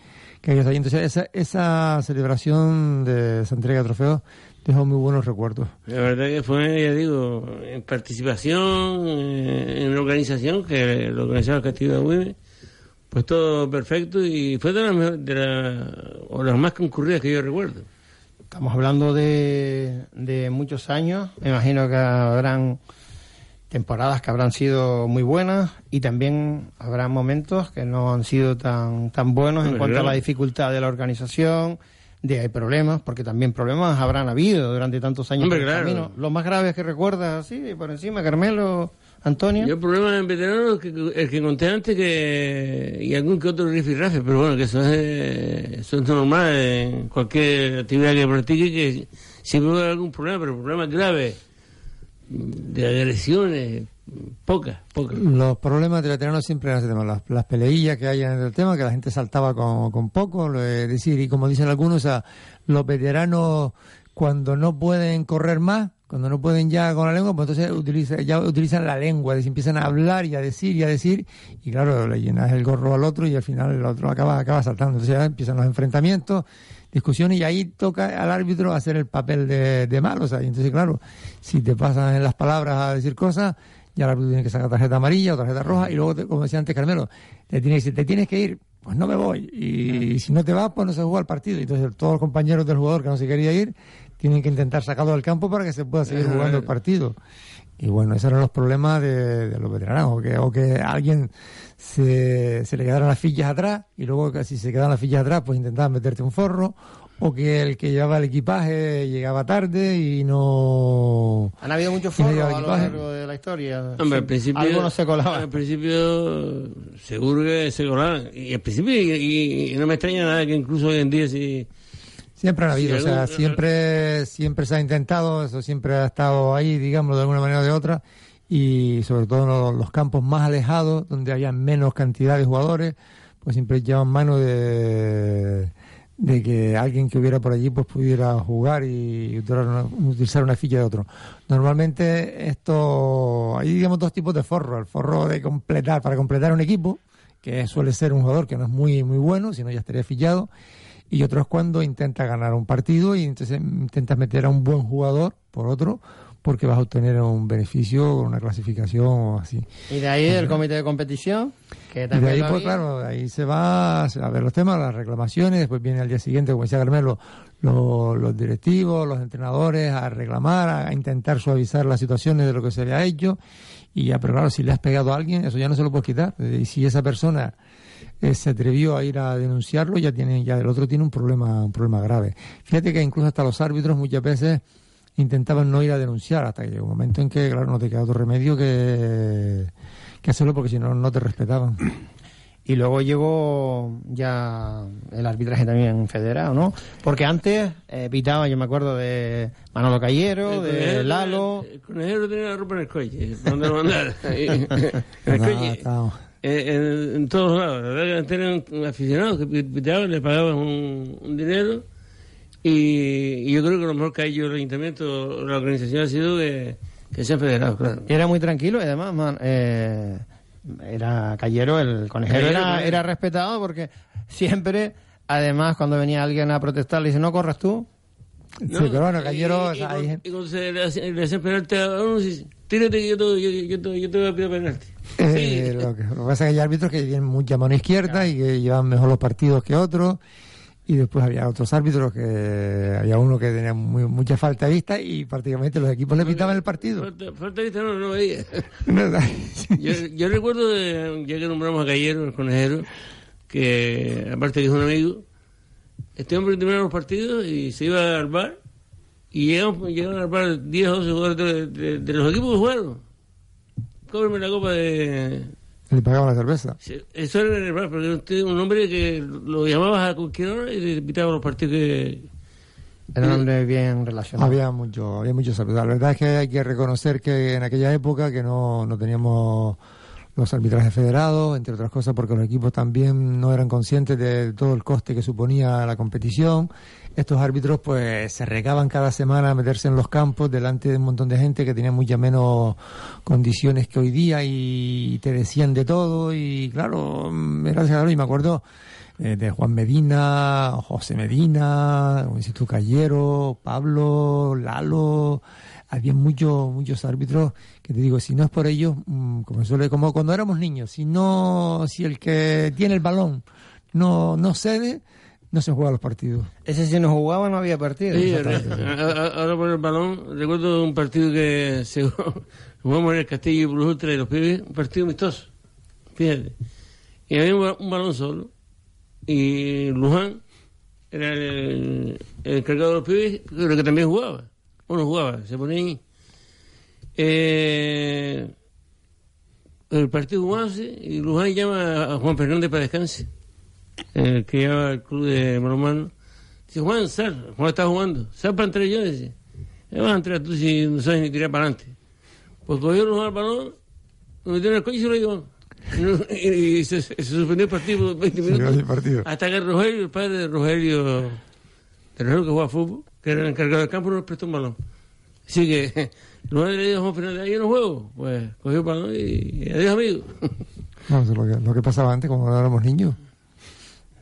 que ellos allí. Entonces esa, esa celebración de esa entrega de trofeos dejó muy buenos recuerdos. La verdad que fue, ya digo, en participación, eh, en organización, que lo organizaba el Castillo de Huime pues todo perfecto y fue de las, de o las más concurridas que yo recuerdo. estamos hablando de, de muchos años. Me imagino que habrán temporadas que habrán sido muy buenas y también habrá momentos que no han sido tan, tan buenos en cuanto a la dificultad de la organización, de hay problemas, porque también problemas habrán habido durante tantos años Hombre, claro. camino. Los más graves que recuerdas, así, por encima, Carmelo, Antonio. Yo el problema en veteranos que, el que conté antes que y algún que otro rifirrafe, pero bueno, que eso es, eso es normal en cualquier actividad que practique que siempre va a haber algún problema, pero problemas graves de agresiones, pocas, pocas. Los problemas de veteranos siempre eran ese tema, las, las peleillas que hay en el tema, que la gente saltaba con, con poco, de decir, y como dicen algunos, los veteranos cuando no pueden correr más, cuando no pueden ya con la lengua, pues entonces utiliza, ya utilizan la lengua, es decir, empiezan a hablar y a decir y a decir, y claro, le llenas el gorro al otro y al final el otro acaba, acaba saltando. Entonces ya empiezan los enfrentamientos, discusiones y ahí toca al árbitro hacer el papel de, de malo. O sea, y entonces, claro, si te pasan en las palabras a decir cosas, ya el árbitro tiene que sacar tarjeta amarilla o tarjeta roja y luego, te- como decía antes Carmelo, te tiene que decir, te tienes que ir, pues no me voy. Y, si no te vas, pues no se juega el partido. Y entonces todos los compañeros del jugador que no se quería ir tienen que intentar sacarlo del campo para que se pueda seguir jugando el partido. Y bueno, esos eran los problemas de, de los veteranos, o que, o que alguien se, se le quedaran las fichas atrás y luego si se quedaban las fichas atrás, pues intentaban meterte un forro, o que el que llevaba el equipaje llegaba tarde y no... Han habido muchos no llevaba a lo largo de la historia. Hombre, al principio. Algunos se colaban. Al principio, seguro que se colaban. Y al principio, y, y- y no me extraña nada que incluso hoy en día sí. Siempre han habido, o sea, algún- siempre, siempre se ha intentado, eso siempre ha estado ahí, digamos, de alguna manera o de otra, y sobre todo en los, campos más alejados, donde había menos cantidad de jugadores, pues siempre llevan mano de, de que alguien que hubiera por allí pues pudiera jugar y utilizar una, utilizar una ficha de otro. Normalmente esto, hay digamos dos tipos de forro, el forro de completar, para completar un equipo, que suele ser un jugador que no es muy, muy bueno, si no ya estaría fichado, y otro es cuando intenta ganar un partido y entonces intentas meter a un buen jugador por otro porque vas a obtener un beneficio, una clasificación o así. Y de ahí el comité de competición, que Y de también ahí, pues claro, ahí se va a ver los temas, las reclamaciones, después viene al día siguiente, como decía Carmelo, los, los directivos, los entrenadores a reclamar, a intentar suavizar las situaciones de lo que se había hecho. Y ya, pero claro, si le has pegado a alguien, eso ya no se lo puedes quitar. Y si esa persona eh, se atrevió a ir a denunciarlo, ya tiene, ya el otro tiene un problema, un problema grave. Fíjate que incluso hasta los árbitros muchas veces intentaban no ir a denunciar hasta que llegó un momento en que, claro, no te queda otro remedio que, que hacerlo porque si no, no te respetaban. Y luego llegó ya el arbitraje también federado, ¿no? Porque antes eh, pitaba, yo me acuerdo de Manolo Cayero, El de Lalo. El conejero tenía la ropa en el coche. ¿Dónde lo mandar? en el coche. Eh, en, en todos lados. La verdad que antes eran aficionados que pi- pitaban, le pagaban un, un dinero. Y, y yo creo que lo mejor que ha hecho el ayuntamiento, la organización ha sido que, que se han federado, claro. Era muy tranquilo y además man, eh, era Cayero, el conejero, era, respetado porque siempre, además, cuando venía alguien a protestar, le dice, no corras tú. Sí, pero bueno, Cayero, o Y, sea, y, gente- cuando se le hacen, hacen penalti a uno, dice, tírate que yo te, yo, yo, yo te voy a pedir penalti. Eh, lo, que, lo que pasa es que hay árbitros que tienen mucha mano izquierda y que llevan mejor los partidos que otros. Y después había otros árbitros que había uno que tenía muy- mucha falta de vista y prácticamente los equipos le pitaban el partido. Falta, falta de vista no, no veía. yo, yo recuerdo, de, ya que nombramos a Cayero, el conejero, que aparte que es un amigo, este hombre terminaba los partidos y se iba al bar y llegaban, llegaban al bar 10 o 12 jugadores de, de- de los equipos que jugaron. Cóbreme la copa de... Le pagaban la cerveza. Sí, Eso era en el bar, porque usted un hombre que lo llamabas a cualquier hora y le pitaba los partidos que... Era un hombre bien relacionado. Había mucho, había muchos árbitros. La verdad es que hay que reconocer que en aquella época que no, no teníamos los arbitrajes federados, entre otras cosas porque los equipos también no eran conscientes de todo el coste que suponía la competición. Estos árbitros pues se regaban cada semana a meterse en los campos delante de un montón de gente que tenía muchas menos condiciones que hoy día y te decían de todo y claro, mm, era y me acuerdo eh, de Juan Medina, José Medina, tú, Cayero, Pablo, Lalo, había muchos muchos árbitros que te digo, si no es por ellos, mm, como suele, como cuando éramos niños, si no, si el que tiene el balón no, no cede, no se juegan los partidos. Ese si no jugaba no había partido. Sí, ahora por el balón, recuerdo un partido que se jugamos en el Castillo y Ultra de los pibes, un partido amistoso, fíjate. Y había un, balón solo, y Luján era el, encargado de los pibes, pero que también jugaba. Uno jugaba, se ponía ahí. Eh, el partido jugándose y Luján llama a Juan Fernández para descanse el que lleva el club de Moromano, dice, Juan, sal, Juan está jugando, sal para entrar yo, dice, ¿qué vas a entrar tú si no sabes ni tirar para adelante? Pues cogió el balón, lo metió en el coche y se lo llevó. y, se, suspendió el partido por 20 minutos. Hasta que Rogelio, el padre de Rogelio, de Rogelio que juega fútbol, que era el encargado del campo, nos prestó un balón. Así que, luego le dijo a Juan Fernández, yo no juego. Pues cogió el balón y, adiós, amigo. No, eso es lo que, lo que pasaba antes cuando éramos niños.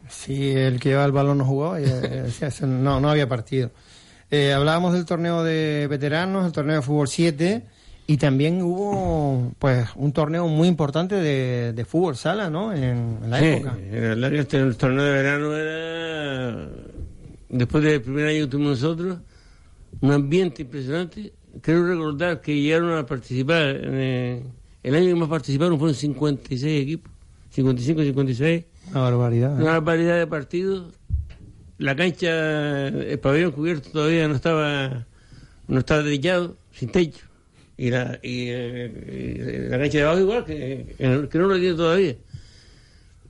Si el que llevaba el balón no jugaba, no, no había partido. Eh, hablábamos del torneo de veteranos, el torneo de fútbol 7, y también hubo pues un torneo muy importante de, fútbol sala, ¿no? En, la época. En el, este, el torneo de verano era, después del primer año que tuvimos nosotros, un ambiente impresionante. Quiero recordar que llegaron a participar, en el, año que más participaron fueron 56 equipos, 55, 56 una barbaridad. Una barbaridad de partidos. La cancha, el pabellón cubierto todavía no estaba no estaba dedicado, sin techo. Y la, y, eh, la cancha de abajo igual, que, que no lo tiene todavía.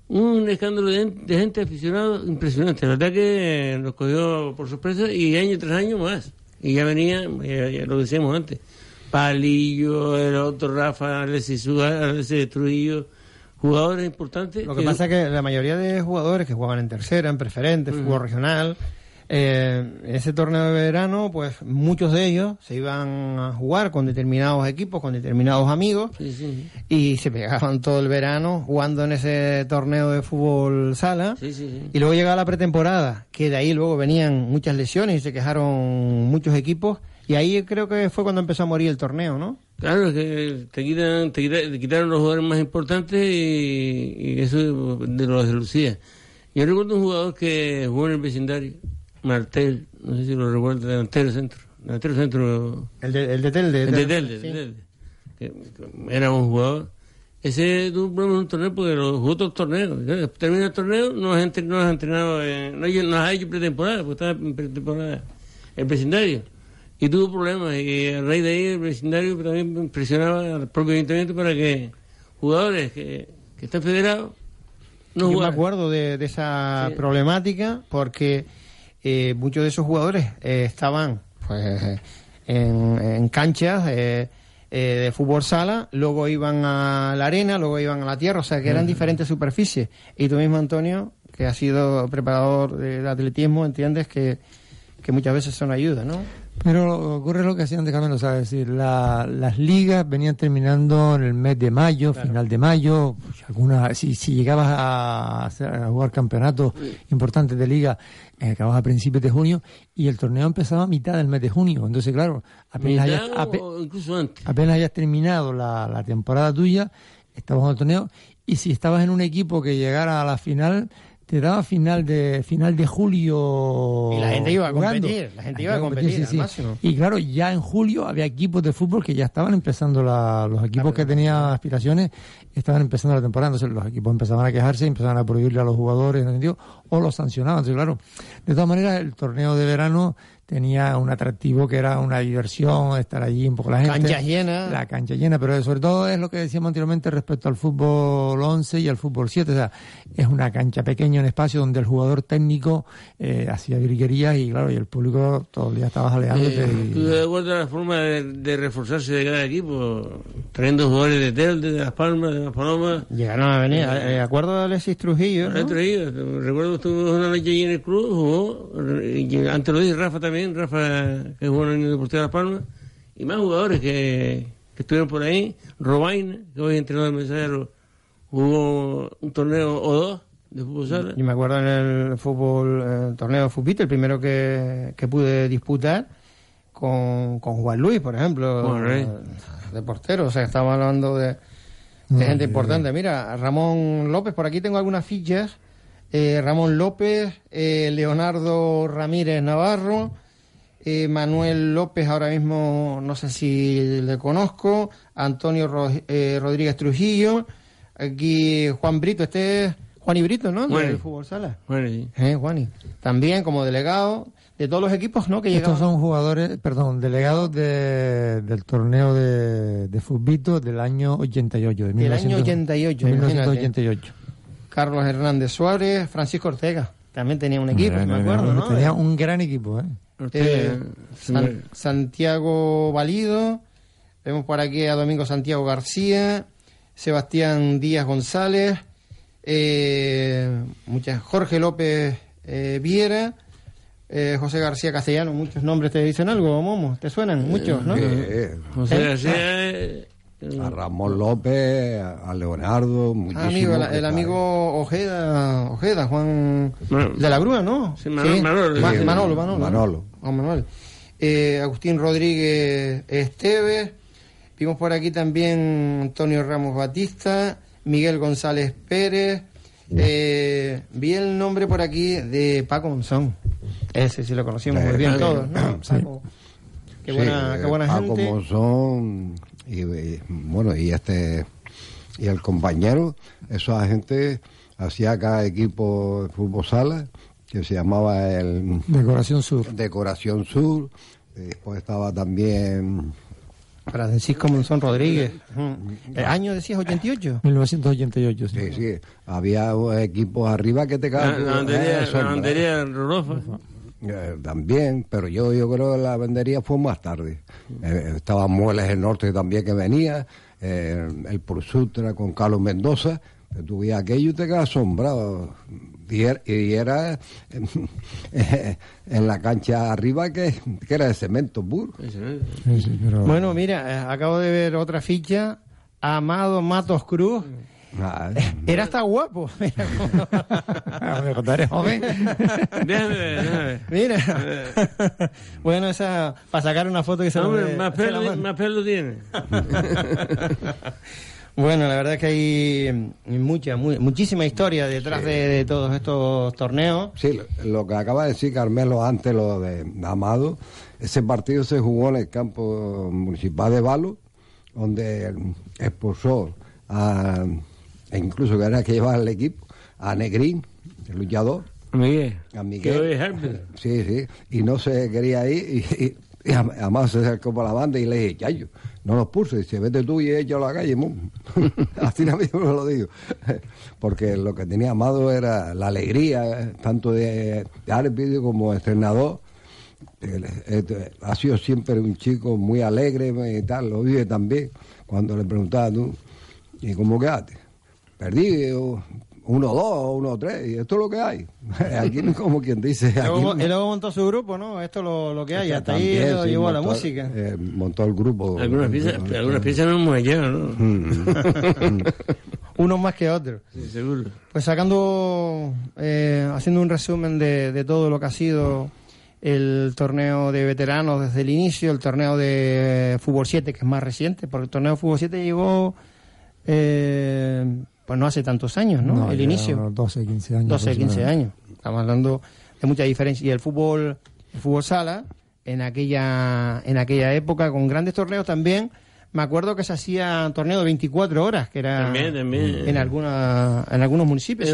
Un escándalo de, gente aficionada impresionante. La verdad que nos cogió por sorpresa y año tras año más. Y ya venía, ya, lo decíamos antes, Palillo, el otro Rafa, Alessi Alessi Trujillo jugadores importantes. Lo que, pasa es que la mayoría de jugadores que jugaban en tercera, en preferente, fútbol regional, eh, en ese torneo de verano, pues muchos de ellos se iban a jugar con determinados equipos, con determinados amigos, y se pegaban todo el verano jugando en ese torneo de fútbol sala. y luego llegaba la pretemporada, que de ahí luego venían muchas lesiones y se quejaron muchos equipos, y ahí creo que fue cuando empezó a morir el torneo, ¿no? Claro, que te, quitan, te, quitaron los jugadores más importantes y, eso de los de Lucía. Yo recuerdo un jugador que jugó en el vecindario, Martel, no sé si lo recuerdo, delantero centro. Delantero centro. El de, el de Telde. El de Telde, Que, era un jugador. Ese tuvo un problema en un torneo porque los jugó otros torneos. Termina el torneo, no has, entrenado, no, no has hecho pretemporada, porque estaba en pretemporada el vecindario y tuvo problemas. Y a raíz de ahí el vecindario también presionaba al propio ayuntamiento para que jugadores que, están federados no Yo me acuerdo de, esa problemática porque eh, muchos de esos jugadores eh, estaban pues en, canchas eh, de fútbol sala, luego iban a la arena, luego iban a la tierra, o sea que eran diferentes superficies. Y tú mismo, Antonio, que has sido preparador de atletismo, entiendes que, que muchas veces son ayuda, ¿no? Pero ocurre lo que hacían de Camilo, ¿sabes? decir, las ligas venían terminando en el mes de mayo, final de mayo, pues, alguna, si, si llegabas a, jugar campeonatos importantes de liga, acababas a principios de junio y el torneo empezaba a mitad del mes de junio. Entonces, claro, apenas, hayas, apenas hayas terminado la, la temporada tuya, estabas en el torneo y si estabas en un equipo que llegara a la final te daba final de final de julio y la gente iba a competir la gente iba a competir, al máximo. y claro ya en julio había equipos de fútbol que ya estaban empezando la, los equipos que tenían aspiraciones estaban empezando la temporada. Entonces los equipos empezaban a quejarse empezaban a prohibirle a los jugadores o los sancionaban. Entonces claro de todas maneras el torneo de verano tenía un atractivo que era una diversión, estar allí un poco la gente. Cancha llena. La cancha llena, pero sobre todo es lo que decíamos anteriormente respecto al fútbol 11 y al fútbol 7. O sea, es una cancha pequeña, un espacio donde el jugador técnico eh, hacía virguerías y claro, y el público todo el día estaba jaleándote. Eh, ¿Tú de acuerdo a la forma de, reforzarse de cada equipo? Trayendo jugadores de Telde, de Las Palmas, de Las Palomas. Llegaron a venir, de acuerdo a Alexis Trujillo. ¿no? Trujillo. Recuerdo que estuvo una noche allí en el club, jugó, antes lo dije Rafa también Rafa, que jugó en el Deportivo de Las Palmas, y más jugadores que, estuvieron por ahí. Robaina, que hoy es entrenador del mensajero, jugó un torneo o dos de fútbol sala. Y me acuerdo en el fútbol, el torneo de fútbol, el primero que, pude disputar con, con Juan Luis, por ejemplo, de portero. O sea, estamos hablando de, gente importante. Mira, Ramón López, por aquí tengo algunas fichas eh, Ramón López, eh, Leonardo Ramírez Navarro, eh, Manuel López, ahora mismo no sé si le conozco, Antonio Rodríguez Trujillo, aquí Juan Brito, este es Juan y Brito, ¿no? Del fútbol sala. Juani. También como delegado de todos los equipos, ¿no? Que Estos son jugadores, perdón, delegados de, del torneo de, de Fútbito del año 88. De del año 88, 1988. Carlos Hernández Suárez, Francisco Ortega. También tenía un equipo, me acuerdo, ¿no? Tenía un gran equipo, ¿eh? eh Santiago Valido. Vemos por aquí a Domingo Santiago García, Sebastián Díaz González, eh, muchas, Jorge López eh, Viera, eh, José García Castellano, muchos nombres te dicen algo, Momo, te suenan muchos, ¿no? José García a Ramón López, a Leonardo, ah, amigo, el, amigo Ojeda, Ojeda, Juan de la Grúa, ¿no? Sí, Manolo, Manolo, Manolo, Manolo. Eh, Agustín Rodríguez Esteves, vimos por aquí también Antonio Ramos Batista, Miguel González Pérez, eh, vi el nombre por aquí de Paco Monzón, ese sí lo conocimos muy bien todos, ¿no? Qué buena, qué buena Paco Monzón y, bueno, y este y el compañero, esa gente hacía cada equipo de fútbol sala que se llamaba el Decoración Sur. Decoración Sur. Después estaba también Francisco Monzón Rodríguez. ¿El año decías 88? 1988, sí. Sí, sí. Había equipos arriba que te caen. La, bandería, eh, también, pero yo, yo creo que la vendería fue más tarde. Eh, estaba Mueles el Norte también que venía, eh, el Pursutra con Carlos Mendoza. Tú aquello y te quedas asombrado. Y era, en la cancha arriba que, era de cemento puro. Bueno, mira, acabo de ver otra ficha. Amado Matos Cruz. Ah, Era hasta guapo. Mira, joven. Mira. bueno, esa para sacar una foto que se Hombre, más, pelo, más pelo tiene. bueno, la verdad es que hay mucha, muchísima historia detrás de, todos estos torneos. Sí, lo, que acaba de decir Carmelo antes, lo de Amado, ese partido se jugó en el campo municipal de Balo, donde expulsó a e incluso que era que llevaba el equipo, a Negrín, el luchador. Miguel. A Miguel. Sí, sí. Y no se quería ir y, además se acercó por la banda y le dije, Chayo, no los puse, dice, vete tú y echa a la calle, Así mismo lo digo. Porque lo que tenía Amado era la alegría, tanto de, de árbitro como de entrenador. Ha sido siempre un chico muy alegre y tal, lo vive también. Cuando le preguntaba tú, ¿y cómo quedaste? Perdí uno, dos, uno, tres, y esto es lo que hay. Aquí como quien dice. y luego montó su grupo, ¿no? Esto es lo, que hay, hasta ahí lo llevó a la música. Eh, montó el grupo. Algunas piezas, algunas piezas no hemos llegado, ¿no? Unos más que otros. Sí, seguro. Pues sacando, eh, haciendo un resumen de, de todo lo que ha sido el torneo de veteranos desde el inicio, el torneo de Fútbol 7, que es más reciente, porque el torneo de Fútbol 7 llegó eh, pues no hace tantos años, ¿no? el inicio. 12, 15 años. 12, 15 años. Estamos hablando de mucha diferencia. Y el fútbol, el fútbol sala, en aquella, en aquella época, con grandes torneos también, me acuerdo que se hacía torneo de 24 horas, que era también, también. En, alguna, en algunos municipios.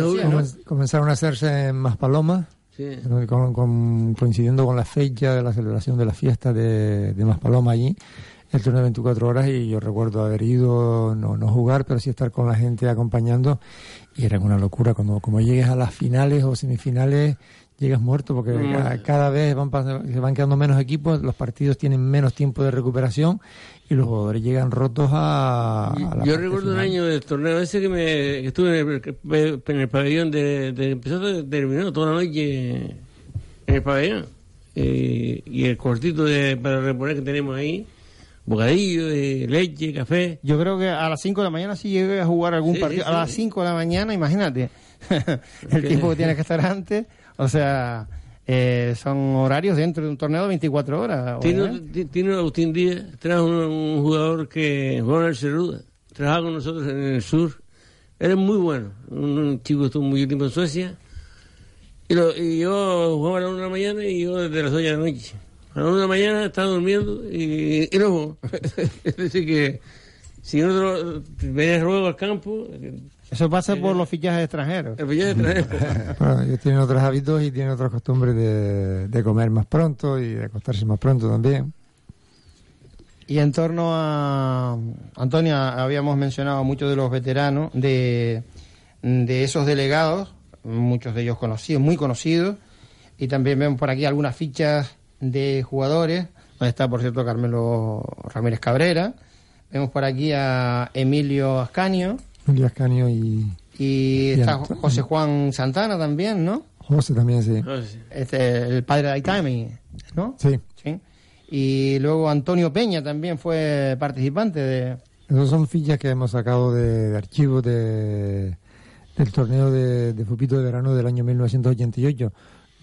Comenzaron a hacerse en Maspalomas, sí. coincidiendo con la fecha de la celebración de la fiesta de, de Maspaloma allí el turno de 24 horas y yo recuerdo haber ido, no, no jugar, pero sí estar con la gente acompañando y era una locura. Cuando como llegues a las finales o semifinales, llegas muerto porque mm. cada, vez van, se van quedando menos equipos, los partidos tienen menos tiempo de recuperación y los jugadores llegan rotos a, Yo recuerdo un año del torneo ese que, me, estuve en el, en el pabellón de, de empezó terminó toda la noche en el pabellón eh, y el cortito de, para reponer que tenemos ahí bocadillo, de leche, café. Yo creo que a las 5 de la mañana sí llegué a jugar algún partido. a las 5 de la mañana, imagínate, el tiempo que tienes que estar antes. O sea, eh, son horarios dentro de un torneo de 24 horas. Tiene, Agustín Díaz, trajo un, jugador que jugó en el Cerruda, trabajaba con nosotros en el sur. Era muy bueno. Un, chico estuvo muy tiempo en Suecia, Y, lo, y yo jugaba a las 1 de la mañana y yo desde las 8 de la noche. A las 1 de la mañana estaba durmiendo y, y no es decir que si uno venía luego al campo... Eso pasa por los fichajes extranjeros. El fichaje extranjero. bueno, ellos tienen otros hábitos y tienen otras costumbres de, de comer más pronto y de acostarse más pronto también. Y en torno a Antonio, habíamos mencionado muchos de los veteranos, de, de esos delegados, muchos de ellos conocidos, muy conocidos, y también vemos por aquí algunas fichas de jugadores, donde está, por cierto, Carmelo Ramírez Cabrera, vemos por aquí a Emilio Ascanio. Emilio Ascanio y... Y, está José Juan Santana también, ¿no? José también, sí. Este, el padre de Aitami, ¿no? Sí. Sí. Y luego Antonio Peña también fue participante de... Esos son fichas que hemos sacado de, de archivos de, del torneo de, de Fupito de verano del año 1988.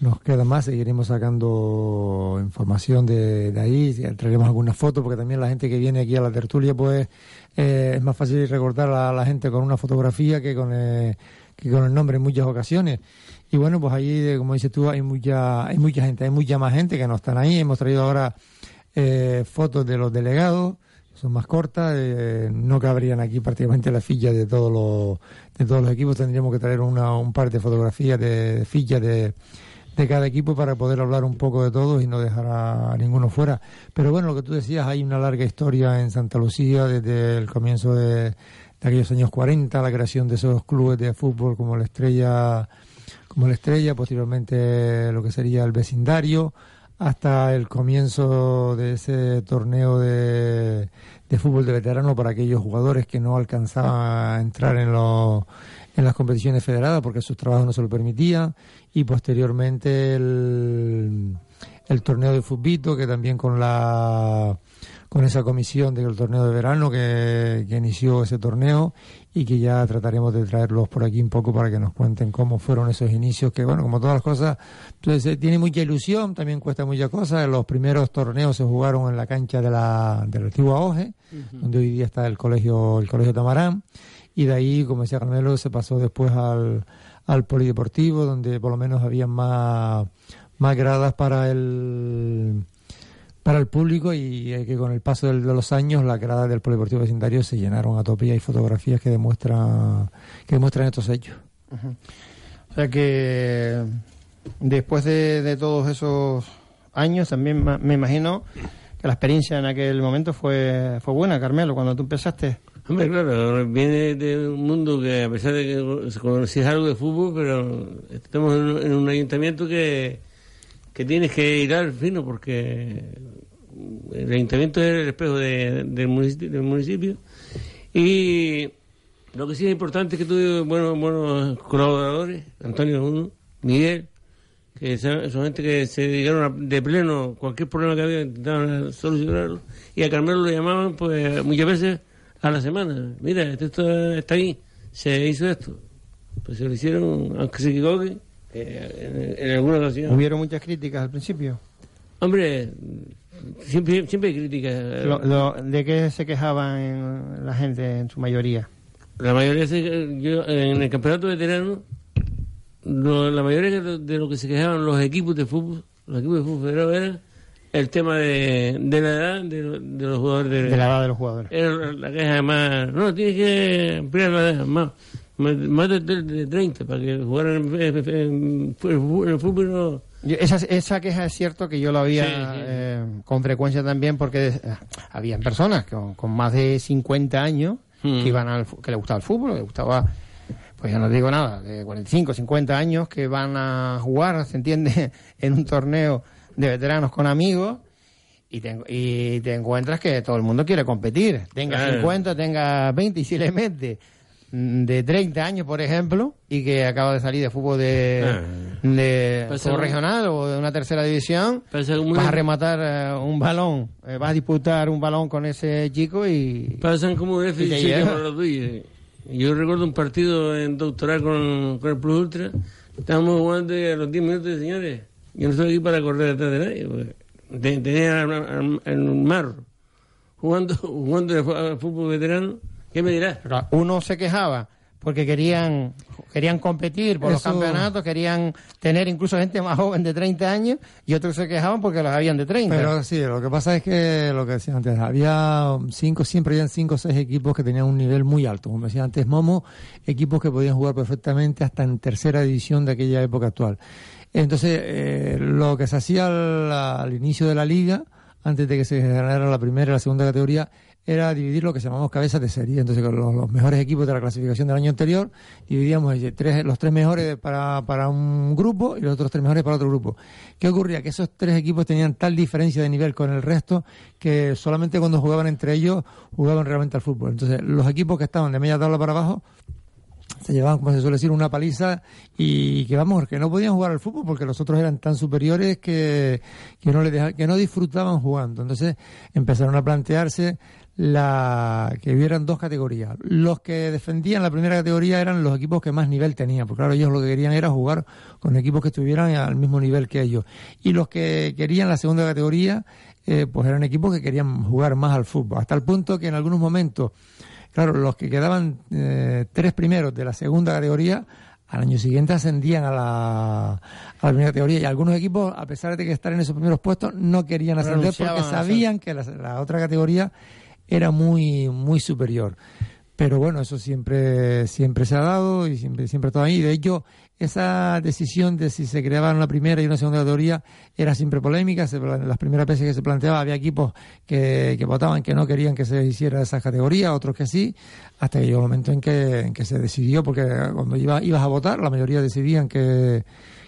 Nos queda más, seguiremos sacando información de, de ahí, traeremos algunas fotos, porque también la gente que viene aquí a la tertulia, pues eh, es más fácil recordar a la gente con una fotografía que con, el, que con el nombre en muchas ocasiones. Y bueno, pues ahí, como dices tú, hay mucha, hay mucha gente, hay mucha más gente que no están ahí. Hemos traído ahora eh, fotos de los delegados, son más cortas, eh, no cabrían aquí prácticamente las fichas de todos los, de todos los equipos. Tendríamos que traer una, un par de fotografías de fichas de de cada equipo para poder hablar un poco de todos y no dejar a ninguno fuera. Pero bueno, lo que tú decías, hay una larga historia en Santa Lucía desde el comienzo de, aquellos años 40, la creación de esos clubes de fútbol como la Estrella, como la Estrella, posteriormente lo que sería el vecindario, hasta el comienzo de ese torneo de, de fútbol de veterano para aquellos jugadores que no alcanzaban a entrar en los en las competiciones federadas porque sus trabajos no se lo permitían y posteriormente el, el torneo de fútbol que también con la con esa comisión del torneo de verano que, que, inició ese torneo y que ya trataremos de traerlos por aquí un poco para que nos cuenten cómo fueron esos inicios, que bueno, como todas las cosas, entonces tiene mucha ilusión, también cuesta mucha cosa. Los primeros torneos se jugaron en la cancha de la, de la antigua OGE, uh -huh. donde hoy día está el colegio, el colegio Tamarán y de ahí, como decía Carmelo, se pasó después al, al polideportivo, donde por lo menos había más, más gradas para el para el público y que con el paso de los años las gradas del polideportivo vecindario se llenaron a tope y fotografías que demuestran que demuestran estos hechos. O sea que después de, de, todos esos años también me imagino que la experiencia en aquel momento fue fue buena, Carmelo, cuando tú empezaste. Hombre, claro, viene de un mundo que a pesar de que se conocía algo de fútbol, pero estamos en, un ayuntamiento que, que tienes que ir al fino porque el ayuntamiento es el espejo de, del, municipio, del municipio. Y lo que sí es importante es que tuve buenos, buenos colaboradores, Antonio uno, Miguel, que son, son, gente que se dedicaron a, de pleno cualquier problema que había, intentaban solucionarlo, y a Carmelo lo llamaban pues muchas veces a la semana. Mira, esto está, está ahí, se hizo esto. Pues se lo hicieron, aunque se equivoque, eh, en, en, alguna ocasión. ¿Hubieron muchas críticas al principio? Hombre, siempre, siempre hay críticas. Lo, lo, ¿De qué se quejaban en la gente en su mayoría? La mayoría, se, yo, en el campeonato veterano, lo, la mayoría de lo que se quejaban los equipos de fútbol, los equipos de fútbol federado eran el tema de, de la edad de, de, los jugadores. De, de, la edad de los jugadores. La queja más. No, tienes que ampliar la edad más. Más de, de, 30 para que jugaran en, el fútbol. No. Yo, esa, esa queja es cierto que yo lo había sí, sí. Eh, con frecuencia también porque eh, habían personas con, con, más de 50 años que iban al que le gustaba el fútbol, le gustaba pues ya no digo nada, de 45, 50 años que van a jugar, se entiende, en un torneo de veteranos con amigos y te, y te encuentras que todo el mundo quiere competir. Tenga claro. 50, tenga 20 y si le mete de 30 años, por ejemplo, y que acaba de salir de fútbol de, ah. de fútbol regional o de una tercera división, vas a rematar uh, un balón, eh, vas a disputar un balón con ese chico y... Pasan como un déficit por los tuyos. Yo recuerdo un partido en doctoral con, con el Plus Ultra, estábamos jugando a los 10 minutos, señores, yo no estoy aquí para correr detrás de nadie, tenía en un mar jugando, jugando de fútbol veterano, ¿qué me dirás? Uno se quejaba porque querían querían competir por los campeonatos, querían tener incluso gente más joven de 30 años y otros se quejaban porque los habían de 30. Pero sí, lo que pasa es que, lo que decía antes, había cinco, siempre habían cinco o seis equipos que tenían un nivel muy alto. Como decía antes Momo, equipos que podían jugar perfectamente hasta en tercera división de aquella época actual. Entonces, eh, lo que se hacía al, inicio de la liga, antes de que se ganara la primera y la segunda categoría, era dividir lo que llamamos cabezas de serie. Entonces, con los, mejores equipos de la clasificación del año anterior, dividíamos tres, los tres mejores para, para un grupo y los otros tres mejores para otro grupo. ¿Qué ocurría? Que esos tres equipos tenían tal diferencia de nivel con el resto que solamente cuando jugaban entre ellos jugaban realmente al fútbol. Entonces, los equipos que estaban de media tabla para abajo se llevaban, como se suele decir, una paliza y que vamos, que no podían jugar al fútbol porque los otros eran tan superiores que, que no le que no disfrutaban jugando. Entonces empezaron a plantearse la que hubieran dos categorías. Los que defendían la primera categoría eran los equipos que más nivel tenían, porque claro, ellos lo que querían era jugar con equipos que estuvieran al mismo nivel que ellos. Y los que querían la segunda categoría, eh, pues eran equipos que querían jugar más al fútbol, hasta el punto que en algunos momentos, claro, los que quedaban eh, tres primeros de la segunda categoría, al año siguiente ascendían a la, a la primera categoría y algunos equipos, a pesar de que estar en esos primeros puestos, no querían ascender porque sabían que la otra categoría era muy, muy superior. Pero bueno, eso siempre, siempre se ha dado y siempre, siempre ha estado ahí. De hecho, esa decisión de si se creaba una primera y una segunda categoría era siempre polémica. las primeras veces que se planteaba había equipos que, que votaban que no querían que se hiciera esa categoría, otros que sí, hasta que llegó el momento en que, en que se decidió, porque cuando iba, ibas a votar, la mayoría decidían que,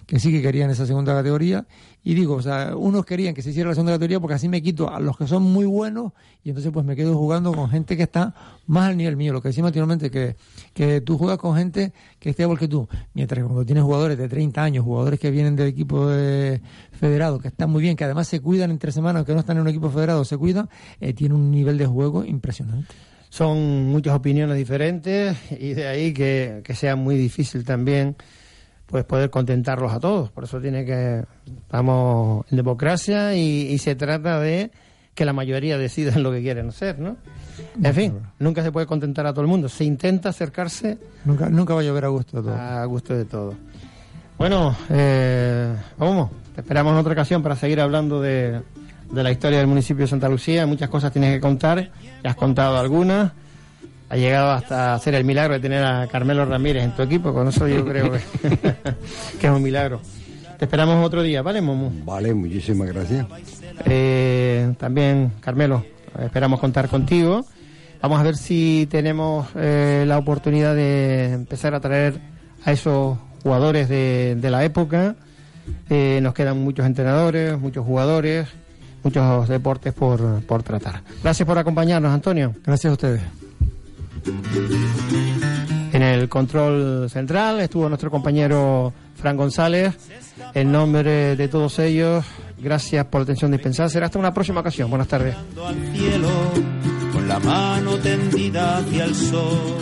que sí que querían esa segunda categoría y digo, o sea, unos querían que se hiciera la segunda categoría porque así me quito a los que son muy buenos y entonces pues me quedo jugando con gente que está más al nivel mío. Lo que decimos anteriormente, que, que tú juegas con gente que esté igual que tú. Mientras que cuando tienes jugadores de 30 años, jugadores que vienen del equipo de federado, que están muy bien, que además se cuidan entre semanas, que no están en un equipo federado, se cuidan, eh, tiene un nivel de juego impresionante. Son muchas opiniones diferentes y de ahí que, que sea muy difícil también pues poder contentarlos a todos. Por eso tiene que estamos en democracia y, se trata de que la mayoría decidan lo que quieren hacer, ¿no? En fin, nunca se puede contentar a todo el mundo. Se intenta acercarse. Nunca, nunca va a llover a gusto de todo. A gusto de todo. Bueno, eh, vamos, te esperamos en otra ocasión para seguir hablando de, de la historia del municipio de Santa Lucía. Muchas cosas tienes que contar. Ya has contado algunas ha llegado hasta hacer el milagro de tener a Carmelo Ramírez en tu equipo. Con eso yo creo que, es un milagro. Te esperamos otro día, ¿vale, Momo? Vale, muchísimas gracias. Eh, también, Carmelo, esperamos contar contigo. Vamos a ver si tenemos eh, la oportunidad de empezar a traer a esos jugadores de, la época. Eh, nos quedan muchos entrenadores, muchos jugadores, muchos deportes por, por tratar. Gracias por acompañarnos, Antonio. Gracias a ustedes. En el control central estuvo nuestro compañero Fran González. En nombre de todos ellos, gracias por la atención dispensada. Será hasta una próxima ocasión. Buenas tardes.